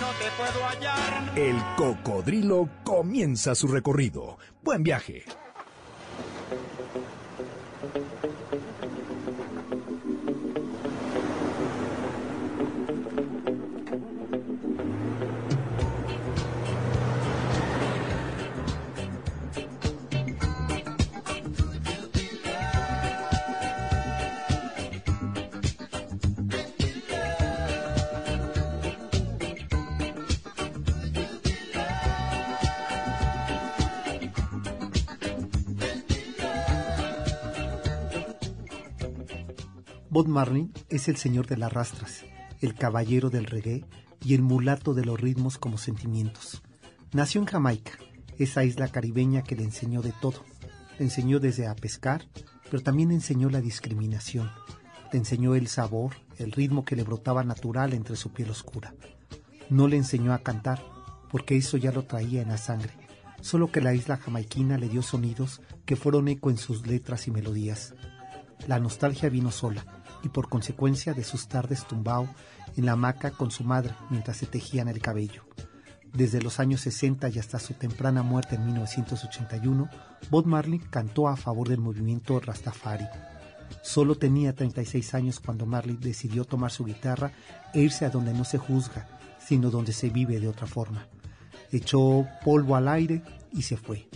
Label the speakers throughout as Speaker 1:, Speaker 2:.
Speaker 1: no te puedo hallar.
Speaker 2: El Cocodrilo comienza su recorrido. Buen viaje.
Speaker 3: Bob Marley es el señor de las rastras, el caballero del reggae y el mulato de los ritmos como sentimientos. Nació en Jamaica, esa isla caribeña que le enseñó de todo. Le enseñó desde a pescar, pero también enseñó la discriminación. Le enseñó el sabor, el ritmo que le brotaba natural entre su piel oscura. No le enseñó a cantar, porque eso ya lo traía en la sangre, solo que la isla jamaiquina le dio sonidos que fueron eco en sus letras y melodías. La nostalgia vino sola, y por consecuencia de sus tardes tumbao en la hamaca con su madre mientras se tejían el cabello. Desde los años 60 y hasta su temprana muerte en 1981, Bob Marley cantó a favor del movimiento Rastafari. Solo tenía 36 años cuando Marley decidió tomar su guitarra e irse a donde no se juzga, sino donde se vive de otra forma. Echó polvo al aire y se fue.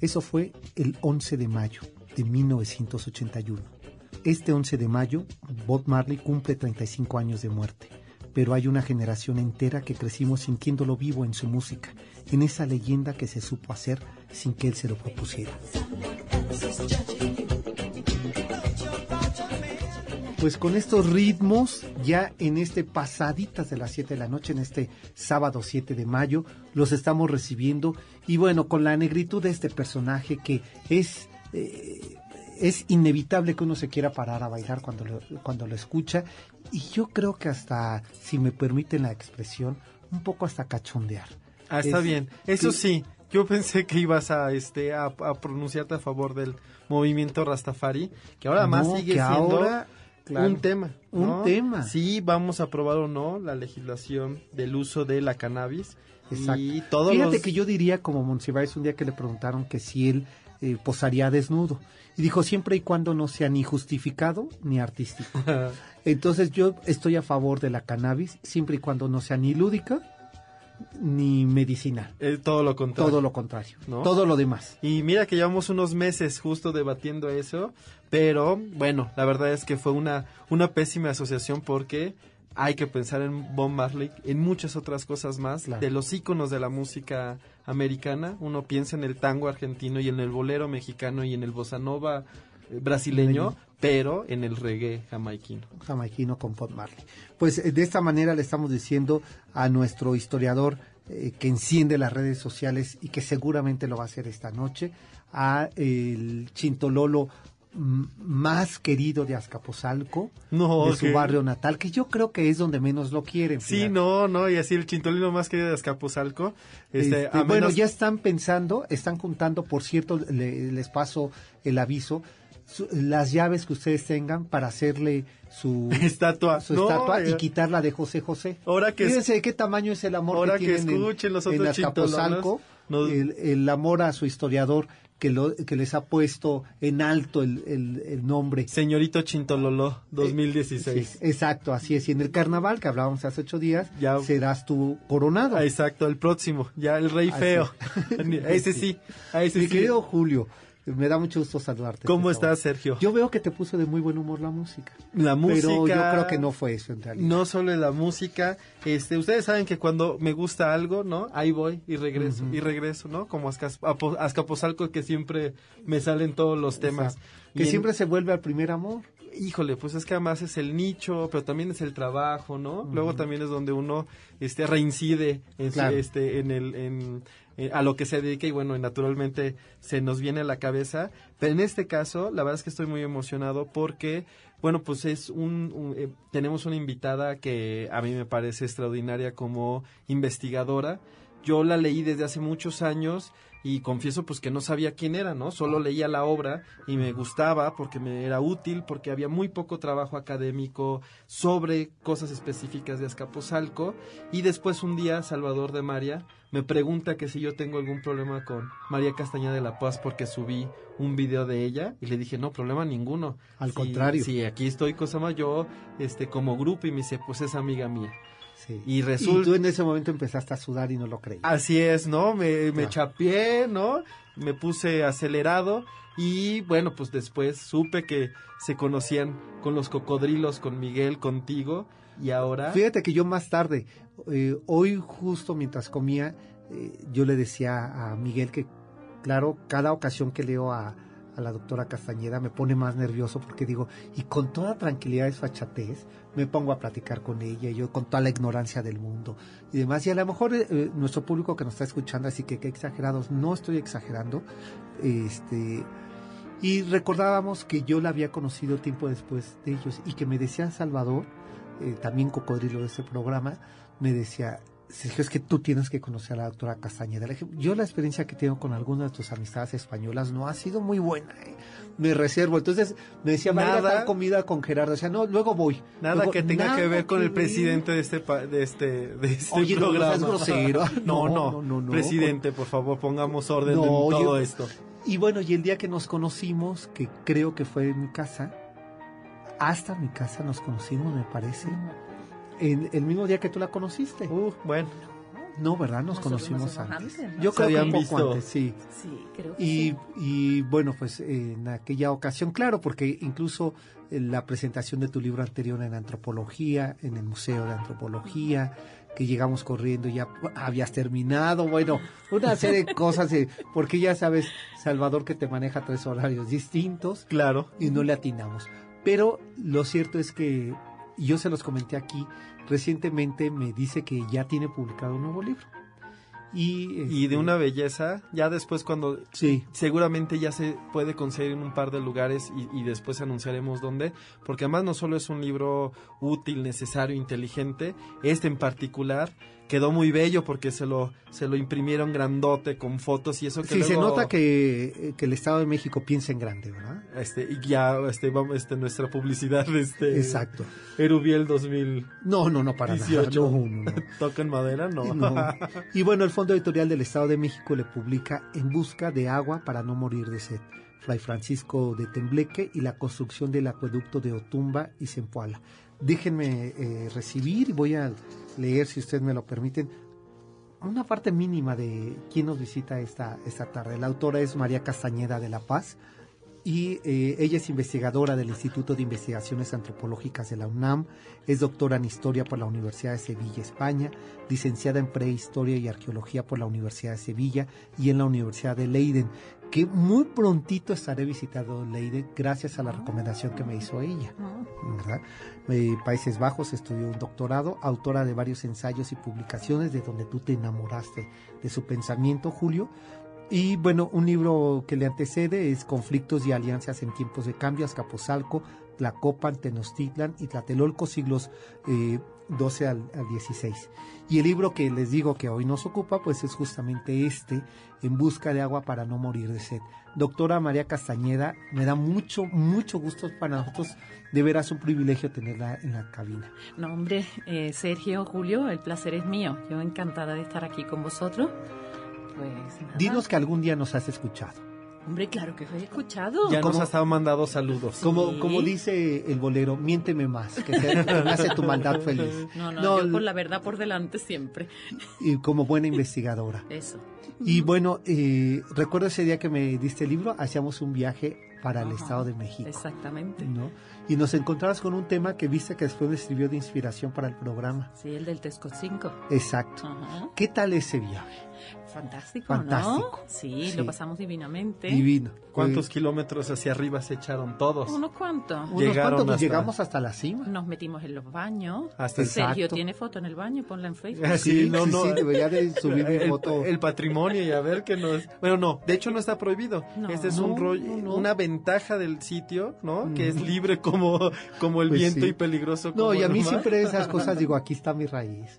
Speaker 3: Eso fue el 11 de mayo de 1981. Este 11 de mayo, Bob Marley cumple 35 años de muerte, pero hay una generación entera que crecimos sintiéndolo vivo en su música, en esa leyenda que se supo hacer sin que él se lo propusiera. Pues con estos ritmos, ya en este pasaditas de las 7 de la noche, en este sábado 7 de mayo, los estamos recibiendo. Y bueno, con la negritud de este personaje que es eh, es inevitable que uno se quiera parar a bailar cuando lo, cuando lo escucha y yo creo que hasta, si me permiten la expresión, un poco hasta cachondear.
Speaker 4: Ah, está bien. Eso sí, yo pensé que ibas a este a, pronunciarte a favor del movimiento Rastafari, que ahora más sigue siendo un tema.
Speaker 3: Un tema.
Speaker 4: Sí, vamos a aprobar o no la legislación del uso de la cannabis.
Speaker 3: Exacto. Y todos Fíjate que yo diría como Monsiváis un día que le preguntaron que si él eh, posaría desnudo. Y dijo, siempre y cuando no sea ni justificado ni artístico. Entonces yo estoy a favor de la cannabis, siempre y cuando no sea ni lúdica ni medicinal.
Speaker 4: todo lo contrario.
Speaker 3: Todo lo contrario. Todo lo demás.
Speaker 4: Y mira que llevamos unos meses justo debatiendo eso, pero bueno, la verdad es que fue una, una pésima asociación porque hay que pensar en Bob Marley, en muchas otras cosas más, de los íconos de la música americana. Uno piensa en el tango argentino y en el bolero mexicano y en el bossa nova eh, brasileño, pero en el reggae jamaiquino.
Speaker 3: Jamaiquino con Bob Marley. Pues eh, de esta manera le estamos diciendo a nuestro historiador eh, que enciende las redes sociales y que seguramente lo va a hacer esta noche, a el Chintololo más querido de Azcapotzalco, de su barrio natal, que yo creo que es donde menos lo quieren.
Speaker 4: Sí, no, no, y así el chintolino más querido de Azcapotzalco.
Speaker 3: Este, este bueno, ya están pensando, están juntando, por cierto, les paso el aviso, las llaves que ustedes tengan para hacerle su
Speaker 4: estatua,
Speaker 3: su estatua y quitarla de José José.
Speaker 4: Ahora que
Speaker 3: Fíjense de qué tamaño es el amor
Speaker 4: ahora
Speaker 3: que,
Speaker 4: que escuchen los otros
Speaker 3: Azcapotzalco, el amor a su historiador que, lo, que les ha puesto en alto el, el, nombre.
Speaker 4: Señorito Chintololo 2016.
Speaker 3: exacto, así es. Y en el carnaval que hablábamos hace ocho días, ya, serás tú coronado.
Speaker 4: Ah, exacto, el próximo, ya el rey feo. ese sí, ese
Speaker 3: Mi
Speaker 4: sí.
Speaker 3: querido Julio, me da mucho gusto saludarte.
Speaker 4: ¿Cómo estás, Sergio?
Speaker 3: Yo veo que te puso de muy buen humor la música.
Speaker 4: La música.
Speaker 3: Pero yo creo que no fue eso en realidad.
Speaker 4: No solo la música. Este, ustedes saben que cuando me gusta algo, ¿no? Ahí voy y regreso y regreso, ¿no? Como Azcapotzalco que siempre me salen todos los temas.
Speaker 3: Que siempre se vuelve al primer amor.
Speaker 4: Híjole, pues es que además es el nicho, pero también es el trabajo, ¿no? Luego también es donde uno este reincide en su-
Speaker 3: Claro.
Speaker 4: este en el en eh, a lo que se dedica y bueno, naturalmente se nos viene a la cabeza, pero en este caso la verdad es que estoy muy emocionado porque bueno, pues es un, un- eh, tenemos una invitada que a mí me parece extraordinaria como investigadora. Yo la leí desde hace muchos años y confieso pues que no sabía quién era, ¿no? Solo leía la obra y me gustaba porque me era útil, porque había muy poco trabajo académico sobre cosas específicas de Azcapotzalco y después un día Salvador de María me pregunta que si yo tengo algún problema con María Castañeda de la Paz porque subí un video de ella y le dije, "No, problema ninguno."
Speaker 3: Al contrario.
Speaker 4: Sí, aquí estoy cosa yo este como grupo y me dice, "Pues es amiga mía."
Speaker 3: Sí.
Speaker 4: Y resulta
Speaker 3: tú en ese momento empezaste a sudar y no lo creí.
Speaker 4: Así es, ¿no? Me, me
Speaker 3: Ah.
Speaker 4: chapeé, ¿no? Me puse acelerado y bueno, pues después supe que se conocían con los cocodrilos, con Miguel, contigo y ahora...
Speaker 3: Fíjate que yo más tarde, eh, hoy justo mientras comía, eh, yo le decía a Miguel que, claro, cada ocasión que leo a, a la doctora Castañeda me pone más nervioso porque digo, y con toda tranquilidad y desfachatez, me pongo a platicar con ella, yo con toda la ignorancia del mundo y demás. Y a lo mejor eh, eh, nuestro público que nos está escuchando, así que qué exagerados, no estoy exagerando, este... Y recordábamos que yo la había conocido tiempo después de ellos y que me decía Salvador, eh, también cocodrilo de ese programa, me decía, Sergio, es que tú tienes que conocer a la doctora Castañeda. Yo la experiencia que tengo con algunas de tus amistades españolas no ha sido muy buena. ¿eh? Me reservo. Entonces me decía, va a
Speaker 4: Nada.
Speaker 3: tal comida con Gerardo. Decía, no, luego voy.
Speaker 4: Nada
Speaker 3: Luego,
Speaker 4: que tenga
Speaker 3: nada
Speaker 4: que ver con
Speaker 3: que
Speaker 4: el presidente de este de este de este
Speaker 3: Oye, no
Speaker 4: programa.
Speaker 3: grosero.
Speaker 4: no,
Speaker 3: No,
Speaker 4: no,
Speaker 3: no.
Speaker 4: Presidente, por favor, pongamos orden
Speaker 3: No,
Speaker 4: en todo esto.
Speaker 3: Y bueno, y el día que nos conocimos, que creo que fue en mi casa, hasta mi casa nos conocimos, me parece. El mismo día que tú la conociste.
Speaker 4: Uh, bueno,
Speaker 3: No, ¿verdad? Nos
Speaker 5: Nosotros
Speaker 3: conocimos
Speaker 5: nos
Speaker 3: antes.
Speaker 5: antes, ¿no?
Speaker 3: Yo creo que un poco
Speaker 4: visto.
Speaker 3: antes, sí.
Speaker 5: Sí, creo que
Speaker 3: Y,
Speaker 5: sí.
Speaker 3: y bueno, pues en aquella ocasión, claro, porque incluso en la presentación de tu libro anterior en antropología, en el Museo de Antropología, que llegamos corriendo, ya habías terminado, bueno, una serie de cosas, eh, porque ya sabes, Salvador, que te maneja tres horarios distintos
Speaker 4: claro.
Speaker 3: y no le atinamos. Pero lo cierto es que yo se los comenté aquí, recientemente me dice que ya tiene publicado un nuevo libro. Y,
Speaker 4: Y de
Speaker 3: este,
Speaker 4: una belleza, ya después cuando
Speaker 3: Sí,
Speaker 4: seguramente ya se puede conseguir en un par de lugares y, y después anunciaremos dónde, porque además no solo es un libro útil, necesario, inteligente, este en particular quedó muy bello porque se lo se lo imprimieron grandote con fotos y eso que
Speaker 3: sí se nota que, eh, que el Estado de México piensa en grande, ¿verdad?
Speaker 4: este y ya este vamos este nuestra publicidad este
Speaker 3: Exacto.
Speaker 4: Erubiel 2000
Speaker 3: No, no, no, para
Speaker 4: 18.
Speaker 3: nada. No, no, no.
Speaker 4: toca en madera, no.
Speaker 3: No. Y bueno, el Fondo Editorial del Estado de México le publica En busca de agua para no morir de sed, Fray Francisco de Tembleque y la construcción del acueducto de Otumba y Zempoala. Déjenme eh, recibir, voy a leer, si ustedes me lo permiten, una parte mínima de quién nos visita esta, esta tarde. La autora es María Castañeda de La Paz y eh, ella es investigadora del Instituto de Investigaciones Antropológicas de la UNAM, es doctora en Historia por la Universidad de Sevilla, España, licenciada en Prehistoria y Arqueología por la Universidad de Sevilla y en la Universidad de Leiden, que muy prontito estaré visitando Leiden gracias a la recomendación que me hizo ella.
Speaker 5: Ah,
Speaker 3: ¿verdad? Eh, Países Bajos estudió un doctorado, autora de varios ensayos y publicaciones de donde tú te enamoraste de su pensamiento, Julio. Y bueno, un libro que le antecede es Conflictos y Alianzas en Tiempos de Cambio, Azcapotzalco, Tlacopan, Tenochtitlan y Tlatelolco, siglos eh, 12 al, al 16. Y el libro que les digo que hoy nos ocupa, pues es justamente este, En busca de agua para no morir de sed. Doctora María Castañeda, me da mucho, mucho gusto para nosotros, de veras un privilegio tenerla en la cabina.
Speaker 5: No, hombre, eh, Sergio, Julio, el placer es mío. Yo encantada de estar aquí con vosotros. Pues nada.
Speaker 3: Dinos que algún día nos has escuchado.
Speaker 5: Hombre, claro que he escuchado.
Speaker 4: ya nos
Speaker 3: ¿Cómo?
Speaker 4: ha estado mandando saludos.
Speaker 3: Como,
Speaker 5: Sí.
Speaker 3: como dice el bolero, miénteme más, que te, hace tu maldad feliz.
Speaker 5: No, no,
Speaker 3: No,
Speaker 5: yo por la verdad por delante siempre.
Speaker 3: Y como buena investigadora.
Speaker 5: Eso.
Speaker 3: Y bueno, eh, recuerdo ese día que me diste el libro, hacíamos un viaje para el. Estado de México.
Speaker 5: Exactamente.
Speaker 3: ¿no? Y nos encontrabas con un tema que viste que después me sirvió de inspiración para el programa.
Speaker 5: Sí, el del Tesco 5.
Speaker 3: Exacto.
Speaker 5: Ajá.
Speaker 3: ¿Qué tal ese viaje?
Speaker 5: Fantástico,
Speaker 3: Fantástico.
Speaker 5: ¿no? Sí,
Speaker 3: Sí.
Speaker 5: lo pasamos divinamente.
Speaker 3: Divino.
Speaker 4: ¿Cuántos kilómetros hacia arriba se echaron todos?
Speaker 5: ¿Unos cuantos?
Speaker 3: unos
Speaker 4: Llegaron
Speaker 3: cuantos, pues,
Speaker 4: hasta-
Speaker 3: llegamos hasta la cima.
Speaker 5: Nos metimos en los baños.
Speaker 4: Hasta el-
Speaker 5: Sergio
Speaker 3: Exacto.
Speaker 5: tiene foto en el baño, ponla en Facebook.
Speaker 4: Ah, sí, no, no.
Speaker 3: sí, debería de subir mi
Speaker 4: el,
Speaker 3: foto.
Speaker 4: el patrimonio y a ver que nos... Bueno, no, de hecho no está prohibido.
Speaker 5: No.
Speaker 4: este es un rollo,
Speaker 3: no, no.
Speaker 4: una ventaja del sitio, ¿no? Que es libre como, como el
Speaker 3: Pues
Speaker 4: viento
Speaker 3: sí.
Speaker 4: y peligroso como
Speaker 3: No, y a mí
Speaker 4: mar.
Speaker 3: siempre esas cosas digo, aquí está mi raíz.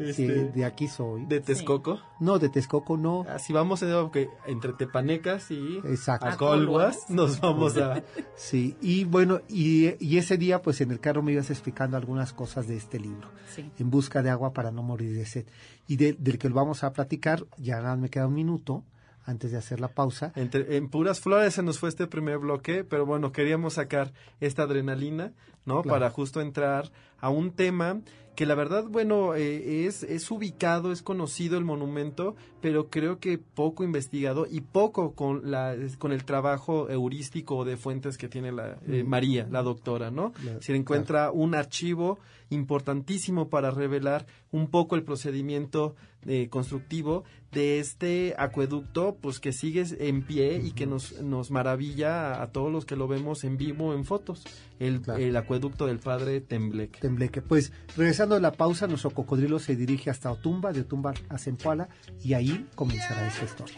Speaker 3: Sí,
Speaker 4: Este,
Speaker 3: de aquí soy.
Speaker 4: de Texcoco.
Speaker 3: No, de Texcoco no.
Speaker 4: Así vamos a que entre Tepanecas y
Speaker 3: Exacto.
Speaker 4: Acolhuas nos vamos a...
Speaker 3: Sí, y bueno, y, y ese día pues en el carro me ibas explicando algunas cosas de este libro,
Speaker 5: Sí.
Speaker 3: En busca de agua para no morir de sed. Y de- del que lo vamos a platicar, ya nada me queda un minuto antes de hacer la pausa.
Speaker 4: Entre- en puras flores se nos fue este primer bloque, pero bueno, queríamos sacar esta adrenalina, ¿no?
Speaker 3: Claro.
Speaker 4: Para justo entrar a un tema que la verdad, bueno, eh, es, es ubicado, es conocido el monumento, pero creo que poco investigado y poco con, la, con el trabajo heurístico o de fuentes que tiene la, eh, María, la doctora, ¿no?
Speaker 3: Claro,
Speaker 4: Se encuentra un archivo importantísimo para revelar un poco el procedimiento eh, constructivo de este acueducto, pues que sigue en pie y que nos, nos maravilla a, a todos los que lo vemos en vivo en fotos, el,
Speaker 3: Claro.
Speaker 4: el acueducto del padre Tembleque.
Speaker 3: Pues regresando de la pausa, nuestro cocodrilo se dirige hasta Otumba, de Otumba a Zempoala, y ahí comenzará esta historia.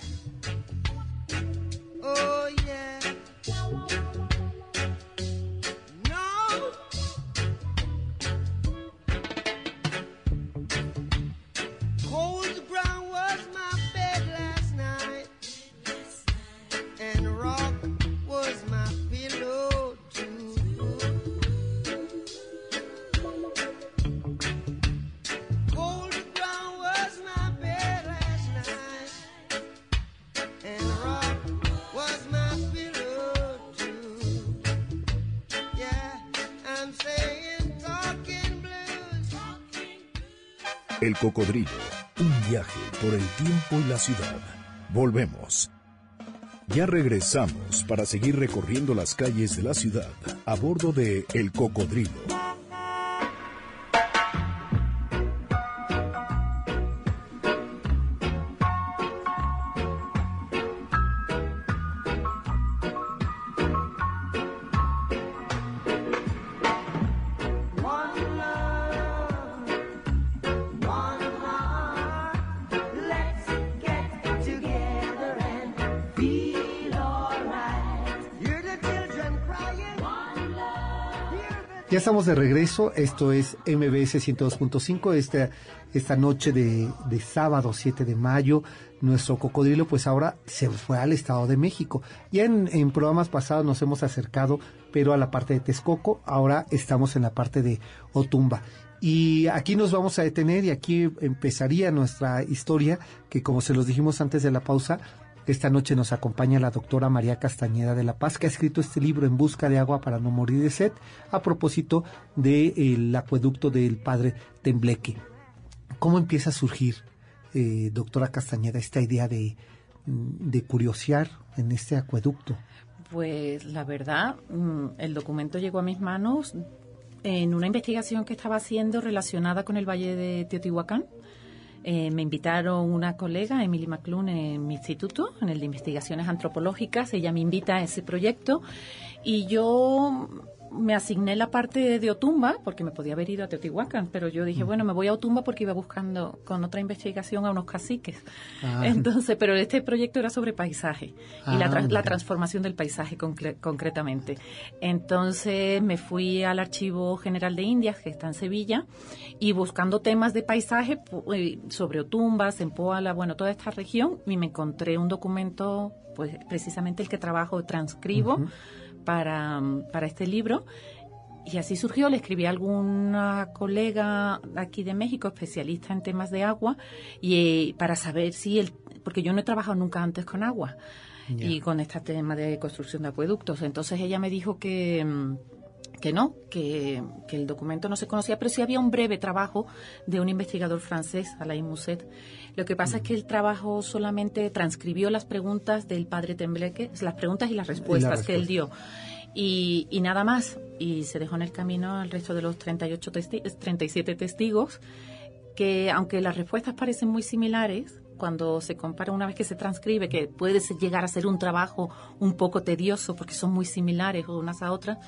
Speaker 2: Cocodrilo, un viaje por el tiempo y la ciudad. Volvemos. Ya regresamos para seguir recorriendo las calles de la ciudad a bordo de El Cocodrilo.
Speaker 3: Estamos de regreso, esto es MBS 102.5, esta, esta noche de, de sábado 7 de mayo, nuestro cocodrilo pues ahora se fue al Estado de México. Ya en, en programas pasados nos hemos acercado, pero a la parte de Texcoco, ahora estamos en la parte de Otumba. Y aquí nos vamos a detener y aquí empezaría nuestra historia, que como se los dijimos antes de la pausa, esta noche nos acompaña la doctora María Castañeda de la Paz, que ha escrito este libro En busca de agua para no morir de sed, a propósito del acueducto del padre Tembleque. ¿Cómo empieza a surgir, eh, doctora Castañeda, esta idea de, de curiosear en este acueducto?
Speaker 5: Pues la verdad, mm, el documento llegó a mis manos en una investigación que estaba haciendo relacionada con el Valle de Teotihuacán. Eh, me invitaron una colega, Emily McClune, en mi instituto, en el de investigaciones antropológicas. Ella me invita a ese proyecto y yo me asigné la parte de Otumba, porque me podía haber ido a Teotihuacán, pero yo dije, bueno, me voy a Otumba porque iba buscando con otra investigación a unos caciques.
Speaker 3: Ah.
Speaker 5: Entonces, pero este proyecto era sobre paisaje y la,
Speaker 3: Ah,
Speaker 5: tra- la transformación del paisaje concre- concretamente. Entonces me fui al Archivo General de Indias, que está en Sevilla, y buscando temas de paisaje sobre Otumba, Zempoala, bueno, toda esta región, y me encontré un documento, pues precisamente el que trabajo, transcribo mm, para este libro. Y así surgió, le escribí a alguna colega aquí de México, especialista en temas de agua, y eh, para saber si el, porque yo no he trabajado nunca antes con agua y con este tema de construcción de acueductos. Entonces ella me dijo que mm, que no, que, que el documento no se conocía, pero sí había un breve trabajo de un investigador francés, Alain Mousset. Lo que pasa es que el trabajo solamente transcribió las preguntas del padre Tembleque, las preguntas y las respuestas que él dio. Y, y nada más. Y se dejó en el camino al resto de los 38 testi 37 testigos, que aunque las respuestas parecen muy similares, cuando se compara una vez que se transcribe, que puede llegar a ser un trabajo un poco tedioso porque son muy similares unas a otras,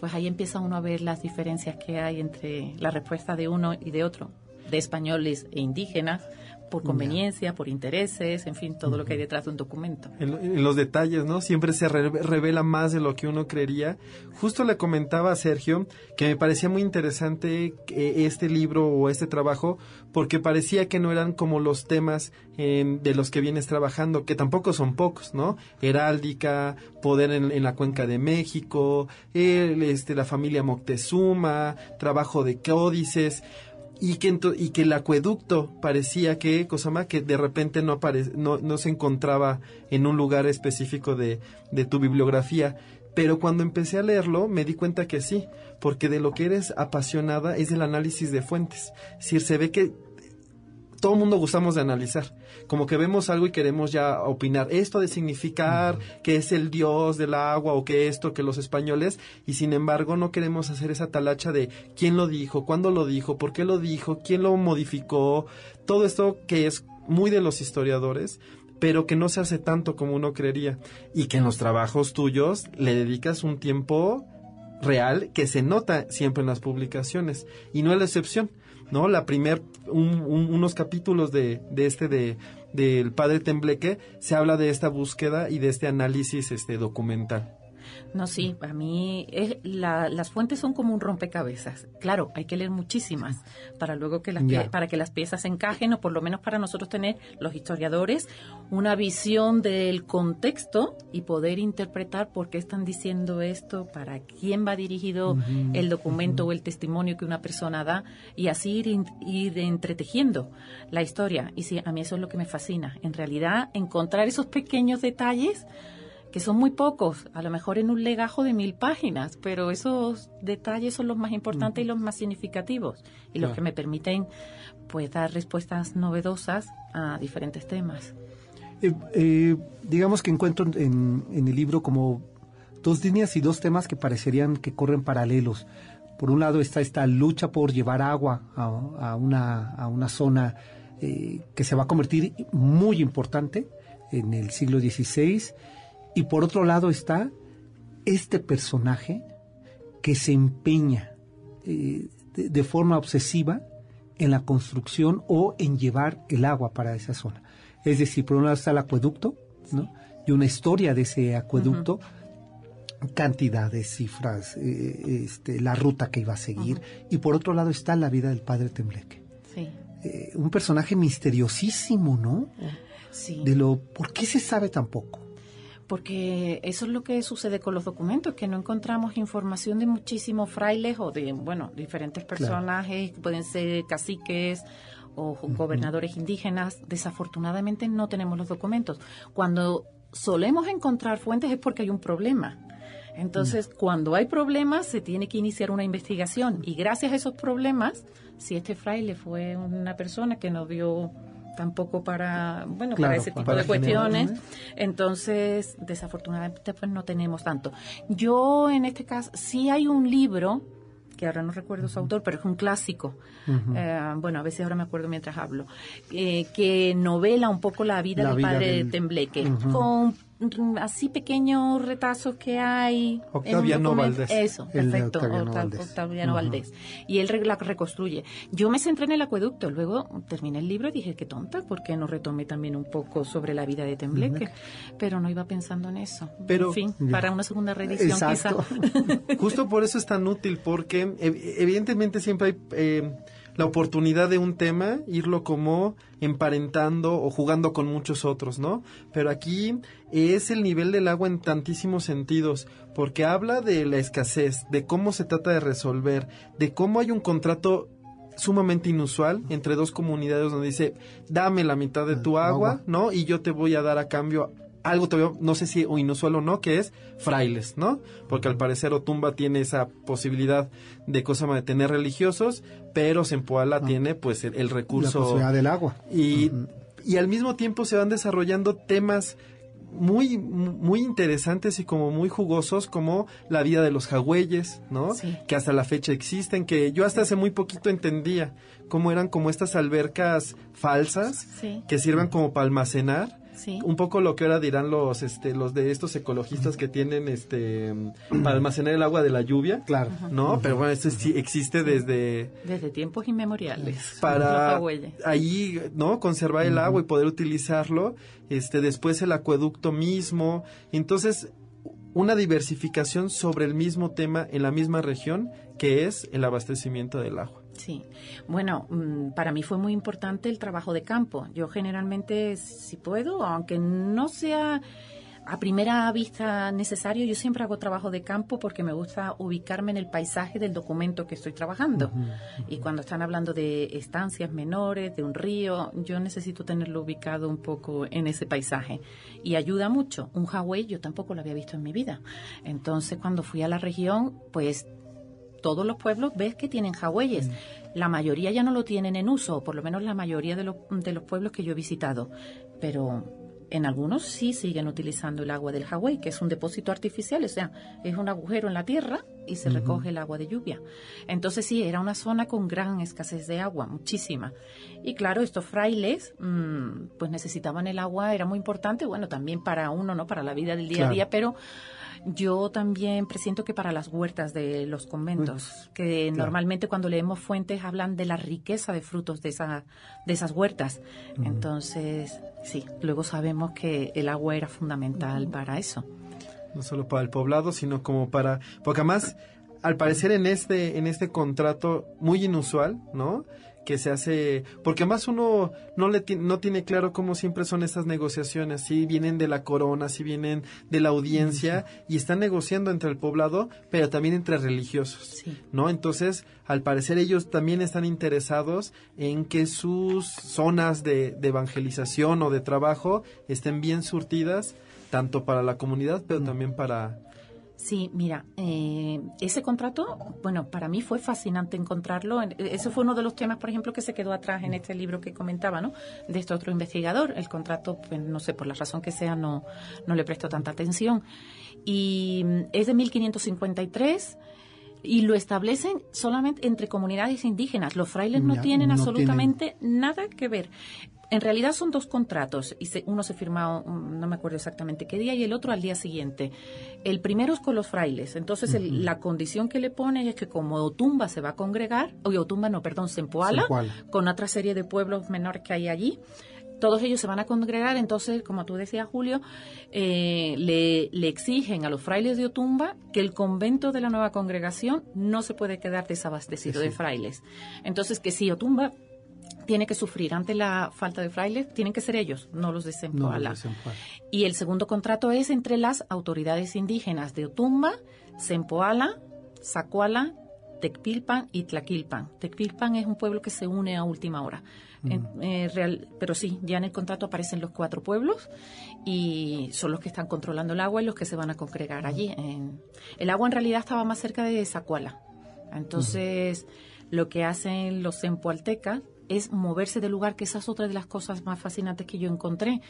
Speaker 5: pues ahí empieza uno a ver las diferencias que hay entre la respuesta de uno y de otro, de españoles e indígenas, por conveniencia, por intereses, en fin, todo lo que hay detrás de un documento.
Speaker 4: En, los detalles, ¿no? Siempre se revela más de lo que uno creería. Justo le comentaba a Sergio que me parecía muy interesante este libro o este trabajo porque parecía que no eran como los temas de los que vienes trabajando, que tampoco son pocos, ¿no? Heráldica, poder en, la cuenca de México, este, la familia Moctezuma, trabajo de códices y que, y que el acueducto parecía que, cosa más, que de repente no, no, no se encontraba en un lugar específico de, de tu bibliografía. Pero cuando empecé a leerlo me di cuenta que sí, porque de lo que eres apasionada es el análisis de fuentes. Es decir, se ve que todo el mundo gustamos de analizar. Como que vemos algo y queremos ya opinar. Esto de significar que es el dios del agua o que esto, que los españoles, y sin embargo no queremos hacer esa talacha de quién lo dijo, cuándo lo dijo, por qué lo dijo, quién lo modificó. Todo esto que es muy de los historiadores, pero que no se hace tanto como uno creería. Y que en los trabajos tuyos le dedicas un tiempo real que se nota siempre en las publicaciones. Y no es la excepción. ¿No? La primer, unos capítulos de, de este de del padre Tembleque se habla de esta búsqueda y de este análisis este documental.
Speaker 5: No, sí, para mí las fuentes son como un rompecabezas. Claro, hay que leer muchísimas para luego que las para que las piezas encajen o por lo menos para nosotros tener los historiadores una visión del contexto y poder interpretar por qué están diciendo esto, para quién va dirigido el documento o el testimonio que una persona da y así ir, ir entretejiendo la historia. Y sí, a mí eso es lo que me fascina. En realidad, encontrar esos pequeños detalles que son muy pocos, a lo mejor en un legajo de mil páginas, pero esos detalles son los más importantes y los más significativos y los que me permiten pues dar respuestas novedosas a diferentes temas.
Speaker 3: Eh, eh, digamos que encuentro en, el libro como dos líneas y dos temas que parecerían que corren paralelos. Por un lado está esta lucha por llevar agua a, una, a una zona eh, que se va a convertir muy importante en el siglo XVI y por otro lado está este personaje que se empeña eh, de, forma obsesiva en la construcción o en llevar el agua para esa zona. Es decir, por un lado está el acueducto, ¿no? Y una historia de ese acueducto, cantidades, cifras, eh, este, la ruta que iba a seguir. Y por otro lado está la vida del padre Tembleque.
Speaker 5: Sí.
Speaker 3: Eh, un personaje misteriosísimo, ¿no?
Speaker 5: Sí.
Speaker 3: De lo, ¿por qué se sabe tan poco?
Speaker 5: Porque eso es lo que sucede con los documentos, que no encontramos información de muchísimos frailes o de, bueno, diferentes personajes, pueden ser caciques o gobernadores indígenas. Desafortunadamente no tenemos los documentos. Cuando solemos encontrar fuentes es porque hay un problema. Entonces, cuando hay problemas, se tiene que iniciar una investigación. Y gracias a esos problemas, si este fraile fue una persona que nos dio tampoco para, bueno, para ese tipo de cuestiones. Entonces, desafortunadamente, pues no tenemos tanto. Yo, en este caso, sí hay un libro que ahora no recuerdo su autor, pero es un clásico. Eh, bueno, a veces ahora me acuerdo mientras hablo, eh, que novela un poco la vida del padre Tembleque, con así pequeños retazos que hay.
Speaker 4: Octaviano Valdés.
Speaker 5: Eso, perfecto, Octaviano, Valdés. Y él la reconstruye. Yo me centré en el acueducto, luego terminé el libro y dije, qué tonta, porque no retomé también un poco sobre la vida de Tembleque? Pero no iba pensando en eso. Pero, en fin, para una segunda reedición quizá.
Speaker 4: Justo por eso es tan útil, porque evidentemente siempre hay... Eh, la oportunidad de un tema, irlo como emparentando o jugando con muchos otros, ¿no? Pero aquí es el nivel del agua en tantísimos sentidos, porque habla de la escasez, de cómo se trata de resolver, de cómo hay un contrato sumamente inusual entre dos comunidades donde dice, dame la mitad de tu agua, ¿no? Y yo te voy a dar a cambio algo todavía, no sé si o inusual o no, que es frailes, ¿no? Porque al parecer Otumba tiene esa posibilidad de cosa de tener religiosos, pero Sempoala ah. tiene pues el, recurso...
Speaker 3: La del agua.
Speaker 4: Y, y al mismo tiempo se van desarrollando temas muy muy interesantes y como muy jugosos como la vida de los jagüeyes, ¿no?
Speaker 5: Sí.
Speaker 4: Que hasta la fecha existen, que yo hasta hace muy poquito entendía cómo eran como estas albercas falsas
Speaker 5: Sí.
Speaker 4: que sirvan como para almacenar
Speaker 5: Sí.
Speaker 4: un poco lo que ahora dirán los este los de estos ecologistas que tienen este para almacenar el agua de la lluvia,
Speaker 3: Claro.
Speaker 4: ¿no? Pero bueno, esto sí existe desde
Speaker 5: Desde tiempos inmemoriales.
Speaker 4: para ahí, ¿no? Conservar el agua y poder utilizarlo, este después el acueducto mismo, entonces una diversificación sobre el mismo tema en la misma región que es el abastecimiento del agua.
Speaker 5: Sí, bueno, mm, para mí fue muy importante el trabajo de campo. Yo generalmente, si puedo, aunque no sea a primera vista necesario, yo siempre hago trabajo de campo porque me gusta ubicarme en el paisaje del documento que estoy trabajando. Y cuando están hablando de estancias menores, de un río, yo necesito tenerlo ubicado un poco en ese paisaje. Y ayuda mucho. Un Hawái yo tampoco lo había visto en mi vida. Entonces, cuando fui a la región, pues todos los pueblos ves que tienen jagüeyes. La mayoría ya no lo tienen en uso, por lo menos la mayoría de los, de los pueblos que yo he visitado. Pero en algunos sí siguen utilizando el agua del jagüey, que es un depósito artificial, o sea, es un agujero en la tierra y se recoge el agua de lluvia. Entonces sí, era una zona con gran escasez de agua, muchísima. Y claro, estos frailes, mm, pues necesitaban el agua, era muy importante, bueno, también para uno, ¿no? Para la vida del día
Speaker 3: Claro.
Speaker 5: a día, pero yo también presiento que para las huertas de los conventos, que normalmente cuando leemos fuentes hablan de la riqueza de frutos de, esa, de esas huertas. Entonces, sí, luego sabemos que el agua era fundamental para eso.
Speaker 4: no solo para el poblado, sino como para, porque además, al parecer en este, en este contrato muy inusual, ¿no? Que se hace, porque más uno no le no tiene claro cómo siempre son esas negociaciones, si vienen de la corona, si vienen de la audiencia, y están negociando entre el poblado, pero también entre religiosos. ¿no? Entonces, al parecer ellos también están interesados en que sus zonas de, de evangelización o de trabajo estén bien surtidas, tanto para la comunidad, pero también para...
Speaker 5: Sí, mira, eh, ese contrato, bueno, para mí fue fascinante encontrarlo. En- Ese fue uno de los temas, por ejemplo, que se quedó atrás en este libro que comentaba, ¿no? De este otro investigador. El contrato, pues, no sé, por la razón que sea, no, no le presto tanta atención. Y mm, es de 1553 y lo establecen solamente entre comunidades indígenas. Los frailes no tienen
Speaker 3: no
Speaker 5: absolutamente nada que ver. En realidad son dos contratos y se- uno se firma, um, no me acuerdo exactamente qué día, y el otro al día siguiente. El primero es con los frailes. Entonces el- la condición que le pone es que como Otumba se va a congregar, o Otumba no, perdón, Sempoala,
Speaker 3: Sempoala.
Speaker 5: con otra serie de pueblos menores que hay allí, todos ellos se van a congregar, entonces, como tú decías, Julio, eh, le, le exigen a los frailes de Otumba que el convento de la nueva congregación no se puede quedar desabastecido de frailes. Entonces, que si Otumba tiene que sufrir ante la falta de frailes, tienen que ser ellos, no los de
Speaker 3: No.
Speaker 5: Y el segundo contrato es entre las autoridades indígenas de Otumba, Sempoala, Zacuala, Tecpilpan y Tlaquilpan. Tecpilpan es un pueblo que se une a última hora. En- eh, real- pero sí, ya en el contrato aparecen los cuatro pueblos y son los que están controlando el agua y los que se van a congregar allí. En- el agua en realidad estaba más cerca de Zacuala. Entonces, lo que hacen los sempoaltecas es moverse del lugar, que esa es otra de las cosas más fascinantes que yo encontré.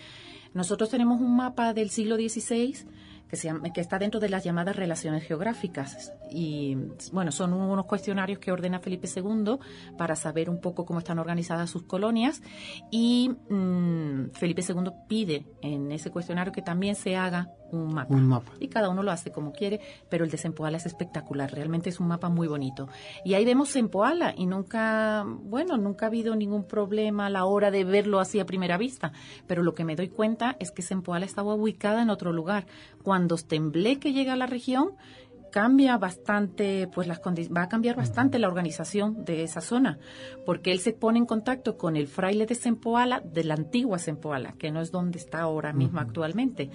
Speaker 5: Nosotros tenemos un mapa del siglo XVI que, se que está dentro de las llamadas relaciones geográficas. Y bueno, son unos cuestionarios que ordena Felipe II para saber un poco cómo están organizadas sus colonias. Y mm, Felipe II pide en ese cuestionario que también se haga un mapa.
Speaker 3: Un mapa.
Speaker 5: Y cada uno lo hace como quiere, pero el de Sempoala es espectacular, realmente es un mapa muy bonito. Y ahí vemos Sempoala y nunca, bueno, nunca ha habido ningún problema a la hora de verlo así a primera vista, pero lo que me doy cuenta es que Sempoala estaba ubicada en otro lugar. Cuando Tembleque llega a la región, cambia bastante, pues las va a cambiar bastante la organización de esa zona, porque él se pone en contacto con el fraile de Sempoala, de la antigua Sempoala, que no es donde está ahora mismo actualmente.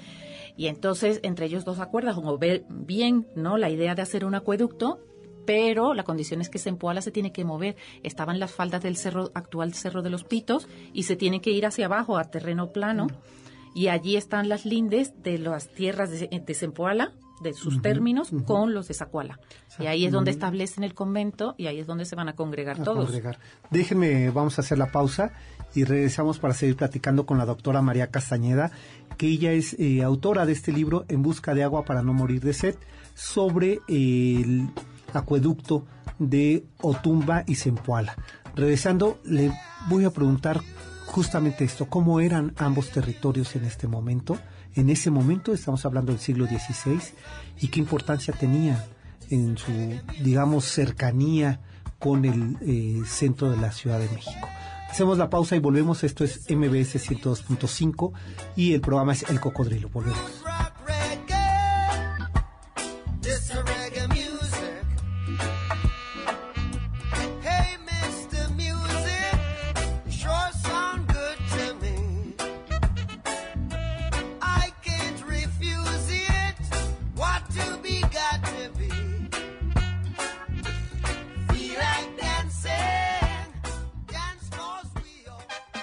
Speaker 5: Y entonces, entre ellos dos acuerdan como ver bien, ¿no? La idea de hacer un acueducto, pero la condición es que Sempoala se tiene que mover. Estaba en las faldas del cerro, actual Cerro de los Pitos, y se tiene que ir hacia abajo, a terreno plano, y allí están las lindes de las tierras de, de Sempoala, de sus términos con los de Zacuala. Y ahí es donde establecen el convento y ahí es donde se van a congregar
Speaker 3: a
Speaker 5: todos.
Speaker 3: congregar. Déjenme, vamos a hacer la pausa y regresamos para seguir platicando con la doctora María Castañeda, que ella es eh, autora de este libro En busca de agua para no morir de sed, sobre el acueducto de Otumba y Zempoala. Regresando, le voy a preguntar justamente esto, cómo eran ambos territorios en este momento. En ese momento, estamos hablando del siglo XVI, y qué importancia tenía en su, digamos, cercanía con el eh, centro de la Ciudad de México. Hacemos la pausa y volvemos. Esto es MBS 102.5 y el programa es El Cocodrilo. Volvemos.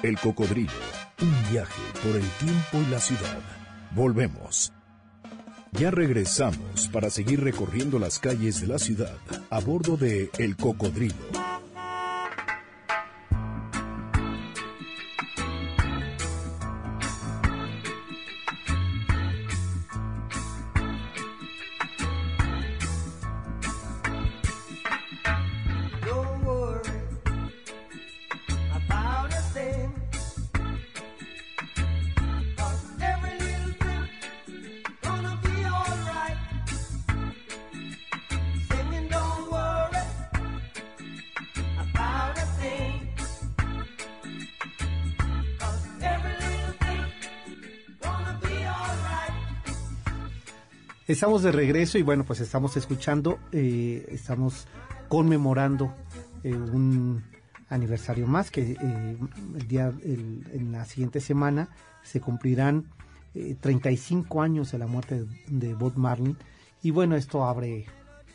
Speaker 2: El Cocodrilo, un viaje por el tiempo y la ciudad. Volvemos. Ya regresamos para seguir recorriendo las calles de la ciudad a bordo de El Cocodrilo.
Speaker 3: Estamos de regreso y bueno, pues estamos escuchando, eh, estamos conmemorando eh, un aniversario más que eh, el día, el- en la siguiente semana se cumplirán eh, 35 años de la muerte de, de Bob Marley y bueno, esto abre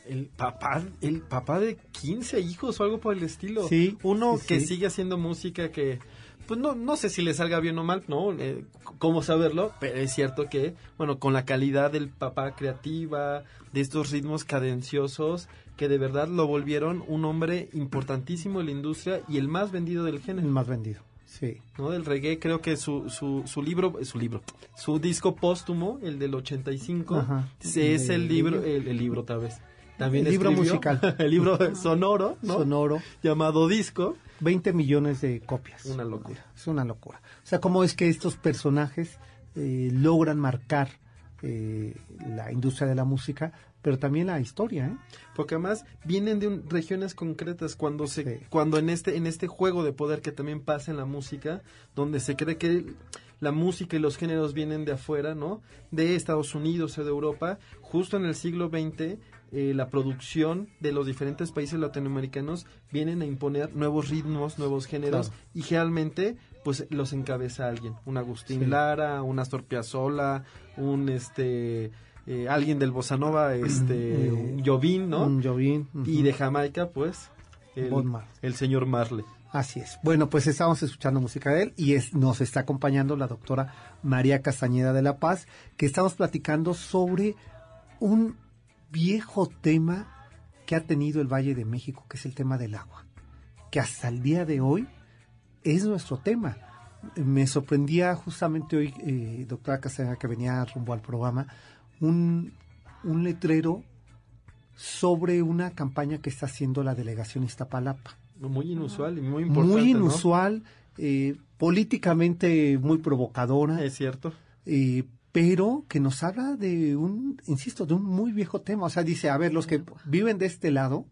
Speaker 4: El papá, el papá de 15 hijos o algo por el estilo.
Speaker 3: Sí,
Speaker 4: Uno
Speaker 3: sí,
Speaker 4: que
Speaker 3: sí.
Speaker 4: sigue haciendo música que, pues no, no sé si le salga bien o mal, ¿no? Eh, cómo saberlo, pero es cierto que, bueno, con la calidad del papá creativa, de estos ritmos cadenciosos, que de verdad lo volvieron un hombre importantísimo en la industria y el más vendido del
Speaker 3: el
Speaker 4: género.
Speaker 3: más vendido. Sí.
Speaker 4: ¿no? Del reggae, creo que su, su, su libro, su libro, su disco póstumo, el del 85,
Speaker 3: Ajá.
Speaker 4: se- es el
Speaker 3: El
Speaker 4: libro,
Speaker 3: libro.
Speaker 4: el, el libro tal vez. También
Speaker 3: El libro musical.
Speaker 4: el libro sonoro, ¿no?
Speaker 3: Sonoro,
Speaker 4: Llamado disco.
Speaker 3: 20 millones de copias.
Speaker 4: Una locura.
Speaker 3: Es una locura. O sea, cómo es que estos personajes eh, logran marcar eh, la industria de la música, pero también la historia, ¿eh?
Speaker 4: Porque además vienen de un- regiones concretas cuando se
Speaker 3: Sí.
Speaker 4: cuando en este en este juego de poder que también pasa en la música, donde se cree que la música y los géneros vienen de afuera, ¿no? De Estados Unidos o de Europa, justo en el siglo XX eh, la producción de los diferentes países latinoamericanos vienen a imponer nuevos ritmos, nuevos géneros
Speaker 3: Claro.
Speaker 4: y generalmente pues los encabeza alguien, un Agustín
Speaker 3: Sí.
Speaker 4: Lara, un Astor Piazzolla, un este eh, alguien del bossa nova, este
Speaker 3: Eh,
Speaker 4: un Jovín, ¿no?
Speaker 3: Un Jovín.
Speaker 4: Y de Jamaica, pues, el señor Marley.
Speaker 3: Así es. Bueno, pues estamos escuchando música de él y es, nos está acompañando la doctora María Castañeda de la Paz, que estamos platicando sobre un viejo tema que ha tenido el Valle de México, que es el tema del agua, que hasta el día de hoy es nuestro tema. Me sorprendía justamente hoy, eh, doctora Castañeda, que venía rumbo al programa, un, un letrero sobre una campaña que está haciendo la delegación Iztapalapa
Speaker 4: Muy inusual y muy importante.
Speaker 3: muy
Speaker 4: ¿no?
Speaker 3: inusual, eh, políticamente muy provocadora,
Speaker 4: Es cierto.
Speaker 3: eh, pero que nos habla de un, insisto, de un muy viejo tema. O sea, dice, a ver, los que viven de este lado,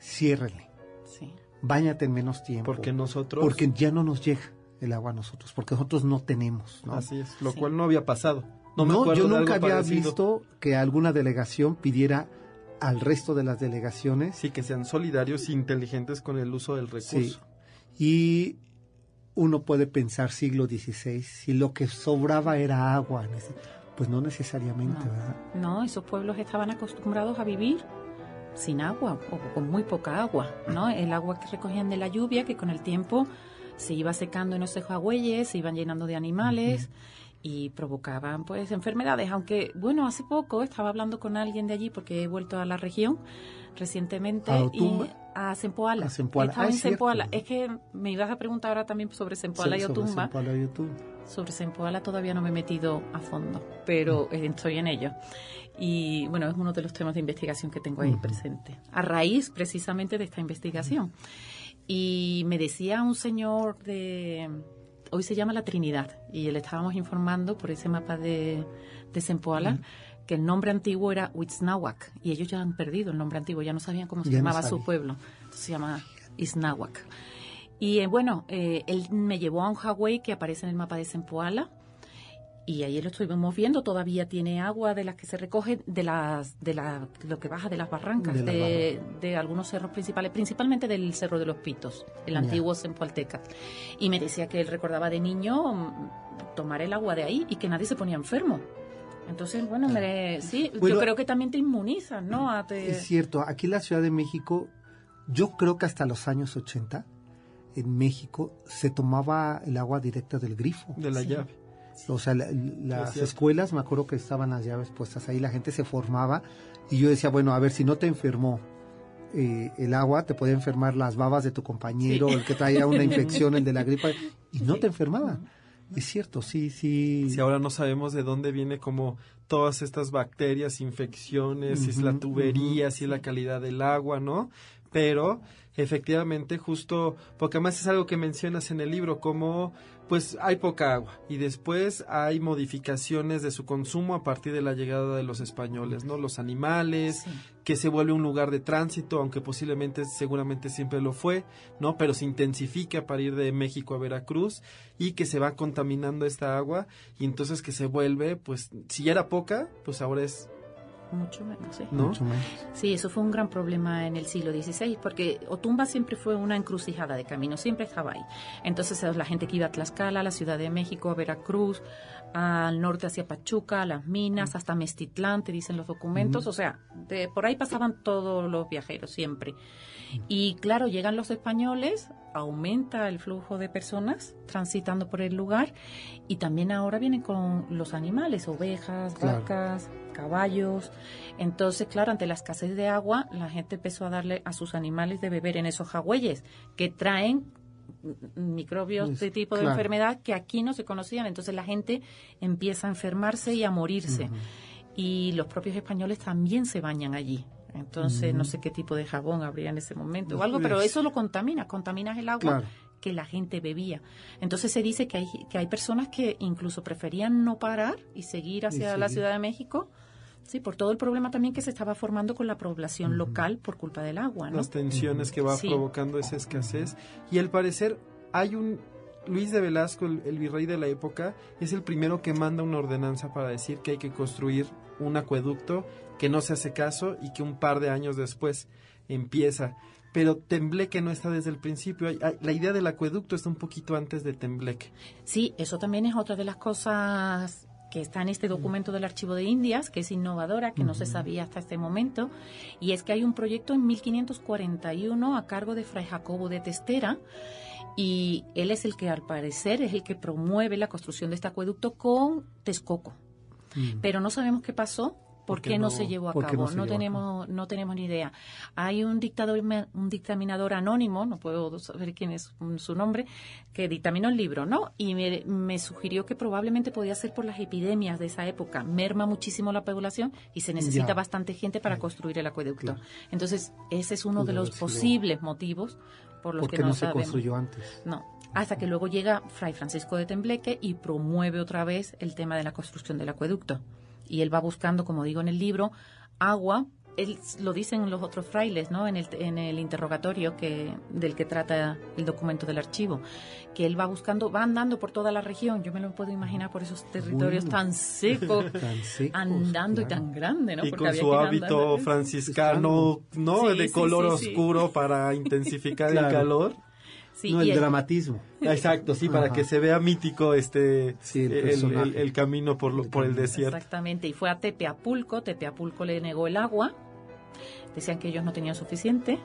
Speaker 3: ciérrenle,
Speaker 5: Sí.
Speaker 3: báñate en menos tiempo.
Speaker 4: Porque nosotros.
Speaker 3: Porque ya no nos llega el agua a nosotros, porque nosotros no tenemos. ¿no?
Speaker 4: Así es. Lo
Speaker 5: Sí.
Speaker 4: cual no había pasado. No, me
Speaker 3: No, yo nunca había
Speaker 4: parecido.
Speaker 3: visto que alguna delegación pidiera al resto de las delegaciones
Speaker 4: Sí, que sean solidarios e inteligentes con el uso del recurso.
Speaker 3: Sí. Y uno puede pensar siglo XVI, si lo que sobraba era agua, pues no necesariamente,
Speaker 5: No.
Speaker 3: ¿verdad?
Speaker 5: No, esos pueblos estaban acostumbrados a vivir sin agua o con muy poca agua, ¿no? El agua que recogían de la lluvia, que con el tiempo se iba secando en los agüeyes, se iban llenando de animales y provocaban pues enfermedades, aunque bueno, hace poco estaba hablando con alguien de allí porque he vuelto a la región recientemente
Speaker 3: ¿A Otumba?
Speaker 5: y a Sempoala.
Speaker 3: A Sempoala.
Speaker 5: Estaba
Speaker 3: Ah,
Speaker 5: en
Speaker 3: es cierto.
Speaker 5: Sempoala. Es que me ibas a preguntar ahora también sobre Sempoala y
Speaker 3: Sobre
Speaker 5: Otumba.
Speaker 3: Sempoala y Otumba.
Speaker 5: Sobre Sempoala todavía no me he metido a fondo, pero
Speaker 3: Mm.
Speaker 5: eh, estoy en ello. Y bueno, es uno de los temas de investigación que tengo ahí presente, a raíz precisamente de esta investigación. Y me decía un señor de, hoy se llama La Trinidad, y le estábamos informando por ese mapa de, de Sempoala. que el nombre antiguo era Huitznahuac, y ellos ya han perdido el nombre antiguo, ya no sabían cómo se
Speaker 3: Ya no
Speaker 5: llamaba su pueblo, Entonces se llama Isnáhuac. Y eh, bueno, eh, él me llevó a un Hawái que aparece en el mapa de Sempoala. Y ahí lo estuvimos viendo, todavía tiene agua de las que se recoge de las de la, lo que baja de las barrancas,
Speaker 3: De
Speaker 5: de, algunos cerros principales, principalmente del Cerro de los Pitos, el antiguo Sempoalteca. Y me decía que él recordaba de niño mm, tomar el agua de ahí y que nadie se ponía enfermo. Entonces, bueno, me, sí,
Speaker 3: Bueno,
Speaker 5: yo creo que también te inmunizan, ¿no? A te-
Speaker 3: Es cierto, aquí en la Ciudad de México, yo creo que hasta los años 80, en México, se tomaba el agua directa del grifo.
Speaker 4: de la
Speaker 5: Sí.
Speaker 4: llave.
Speaker 3: O sea, la- las escuelas, me acuerdo que estaban las llaves puestas ahí, la gente se formaba y yo decía, bueno, a ver, si no te enfermó eh, el agua, te puede enfermar las babas de tu compañero,
Speaker 5: Sí.
Speaker 3: el que traía una infección, el de la gripa, y no te enfermaba. Es cierto, sí, sí.
Speaker 4: Si ahora no sabemos de dónde viene como todas estas bacterias, infecciones, si es la tubería, si es la calidad del agua, ¿no? Pero efectivamente justo, porque además es algo que mencionas en el libro, como pues hay poca agua y después hay modificaciones de su consumo a partir de la llegada de los españoles, ¿no? Los animales,
Speaker 5: Sí.
Speaker 4: que se vuelve un lugar de tránsito, aunque posiblemente seguramente siempre lo fue, ¿no? Pero se intensifica para ir de México a Veracruz y que se va contaminando esta agua y entonces que se vuelve, pues si ya era poca, pues ahora es,
Speaker 5: Mucho menos, sí.
Speaker 4: ¿no?
Speaker 3: Mucho menos.
Speaker 5: Sí, eso fue un gran problema en el siglo XVI, porque Otumba siempre fue una encrucijada de camino, siempre estaba ahí. Entonces eh, la gente que iba a Tlaxcala, a la Ciudad de México, a Veracruz, al norte hacia Pachuca, a las minas, hasta Mestitlán, te dicen los documentos, o sea, de, por ahí pasaban todos los viajeros siempre. Y claro, llegan los españoles, aumenta el flujo de personas transitando por el lugar y también ahora vienen con los animales, ovejas,
Speaker 3: Claro.
Speaker 5: vacas, caballos. Entonces, claro, ante la escasez de agua, la gente empezó a darle a sus animales de beber en esos jagüeyes que traen microbios de tipo de
Speaker 3: claro.
Speaker 5: enfermedad que aquí no se conocían. Entonces la gente empieza a enfermarse y a morirse. Y los propios españoles también se bañan allí. Entonces, no sé qué tipo de jabón habría en ese momento o algo, pero eso lo contamina, contaminas el agua
Speaker 3: Claro.
Speaker 5: que la gente bebía. Entonces se dice que hay, que hay personas que incluso preferían no parar y seguir hacia la. Ciudad de México, sí, por todo el problema también que se estaba formando con la población local por culpa del agua, ¿no?
Speaker 4: las tensiones que va
Speaker 5: Sí.
Speaker 4: provocando esa escasez. Y al parecer hay un... Luis de Velasco, el, el virrey de la época, es el primero que manda una ordenanza para decir que hay que construir un acueducto que no se hace caso y que un par de años después empieza. Pero Tembleque no está desde el principio. La idea del acueducto está un poquito antes de Tembleque.
Speaker 5: Sí, eso también es otra de las cosas que está en este documento del Archivo de Indias, que es innovadora, que no se sabía hasta este momento, y es que hay un proyecto en 1541 a cargo de Fray Jacobo de Testera, y él es el que al parecer es el que promueve la construcción de este acueducto con Texcoco. Pero no sabemos qué pasó, por qué no,
Speaker 4: no-
Speaker 5: se llevó a cabo.
Speaker 3: no
Speaker 5: tenemos, no tenemos ni idea. Hay un dictador, un dictaminador anónimo, no puedo saber quién es su nombre, que dictaminó el libro, ¿no? Y me, me sugirió que probablemente podía ser por las epidemias de esa época. Merma muchísimo la población y se necesita
Speaker 3: Ya.
Speaker 5: bastante gente para construir el acueducto.
Speaker 3: Claro.
Speaker 5: Entonces, ese es uno
Speaker 3: Pudo
Speaker 5: de los
Speaker 3: sido-
Speaker 5: posibles motivos por los
Speaker 3: ¿Por
Speaker 5: que no,
Speaker 3: no se
Speaker 5: sabemos.
Speaker 3: construyó antes?
Speaker 5: No, hasta que luego llega Fray Francisco de Tembleque y promueve otra vez el tema de la construcción del acueducto. Y él va buscando, como digo en el libro, agua. Él lo dicen los otros frailes, ¿no? En el, en el interrogatorio que del que trata el documento del archivo, que él va buscando, va andando por toda la región. Yo me lo puedo imaginar por esos territorios
Speaker 3: Bueno.
Speaker 5: tan secos,
Speaker 3: Tan secos,
Speaker 5: andando y tan grande, ¿no?
Speaker 4: y
Speaker 5: Porque
Speaker 4: con su hábito
Speaker 5: andando.
Speaker 4: franciscano, ¿no?
Speaker 5: Sí,
Speaker 4: de
Speaker 5: sí,
Speaker 4: color
Speaker 5: sí, sí.
Speaker 4: oscuro para intensificar el calor.
Speaker 5: Sí,
Speaker 3: no, el dramatismo.
Speaker 4: Exacto, sí, para
Speaker 3: Ajá.
Speaker 4: que se vea mítico este
Speaker 3: Sí, el
Speaker 4: el,
Speaker 3: personaje.
Speaker 4: el- el camino por, lo- por el desierto.
Speaker 5: Exactamente, y fue a Tepeapulco, Tepeapulco le negó el agua, decían que ellos no tenían suficiente,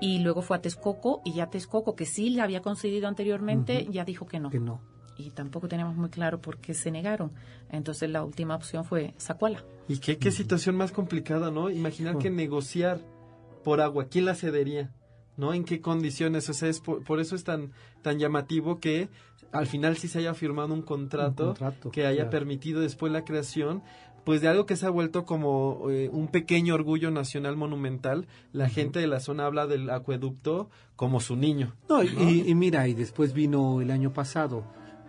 Speaker 5: y luego fue a Texcoco, y ya Texcoco, que sí le había concedido anteriormente, ya dijo que no.
Speaker 3: Que no.
Speaker 5: y tampoco teníamos muy claro por qué se negaron. Entonces la última opción fue Zacuala.
Speaker 4: Y qué, qué situación más complicada, ¿no? Imaginar que negociar por agua, ¿quién la cedería? ¿No? ¿En qué condiciones? O sea, es por, por eso es tan, tan llamativo que al final sí se haya firmado un contrato,
Speaker 3: Un contrato,
Speaker 4: que haya
Speaker 3: claro.
Speaker 4: permitido después la creación pues de algo que se ha vuelto como eh, un pequeño orgullo nacional monumental. La gente de la zona habla del acueducto como su niño.
Speaker 3: No, y, y mira, y después vino el año pasado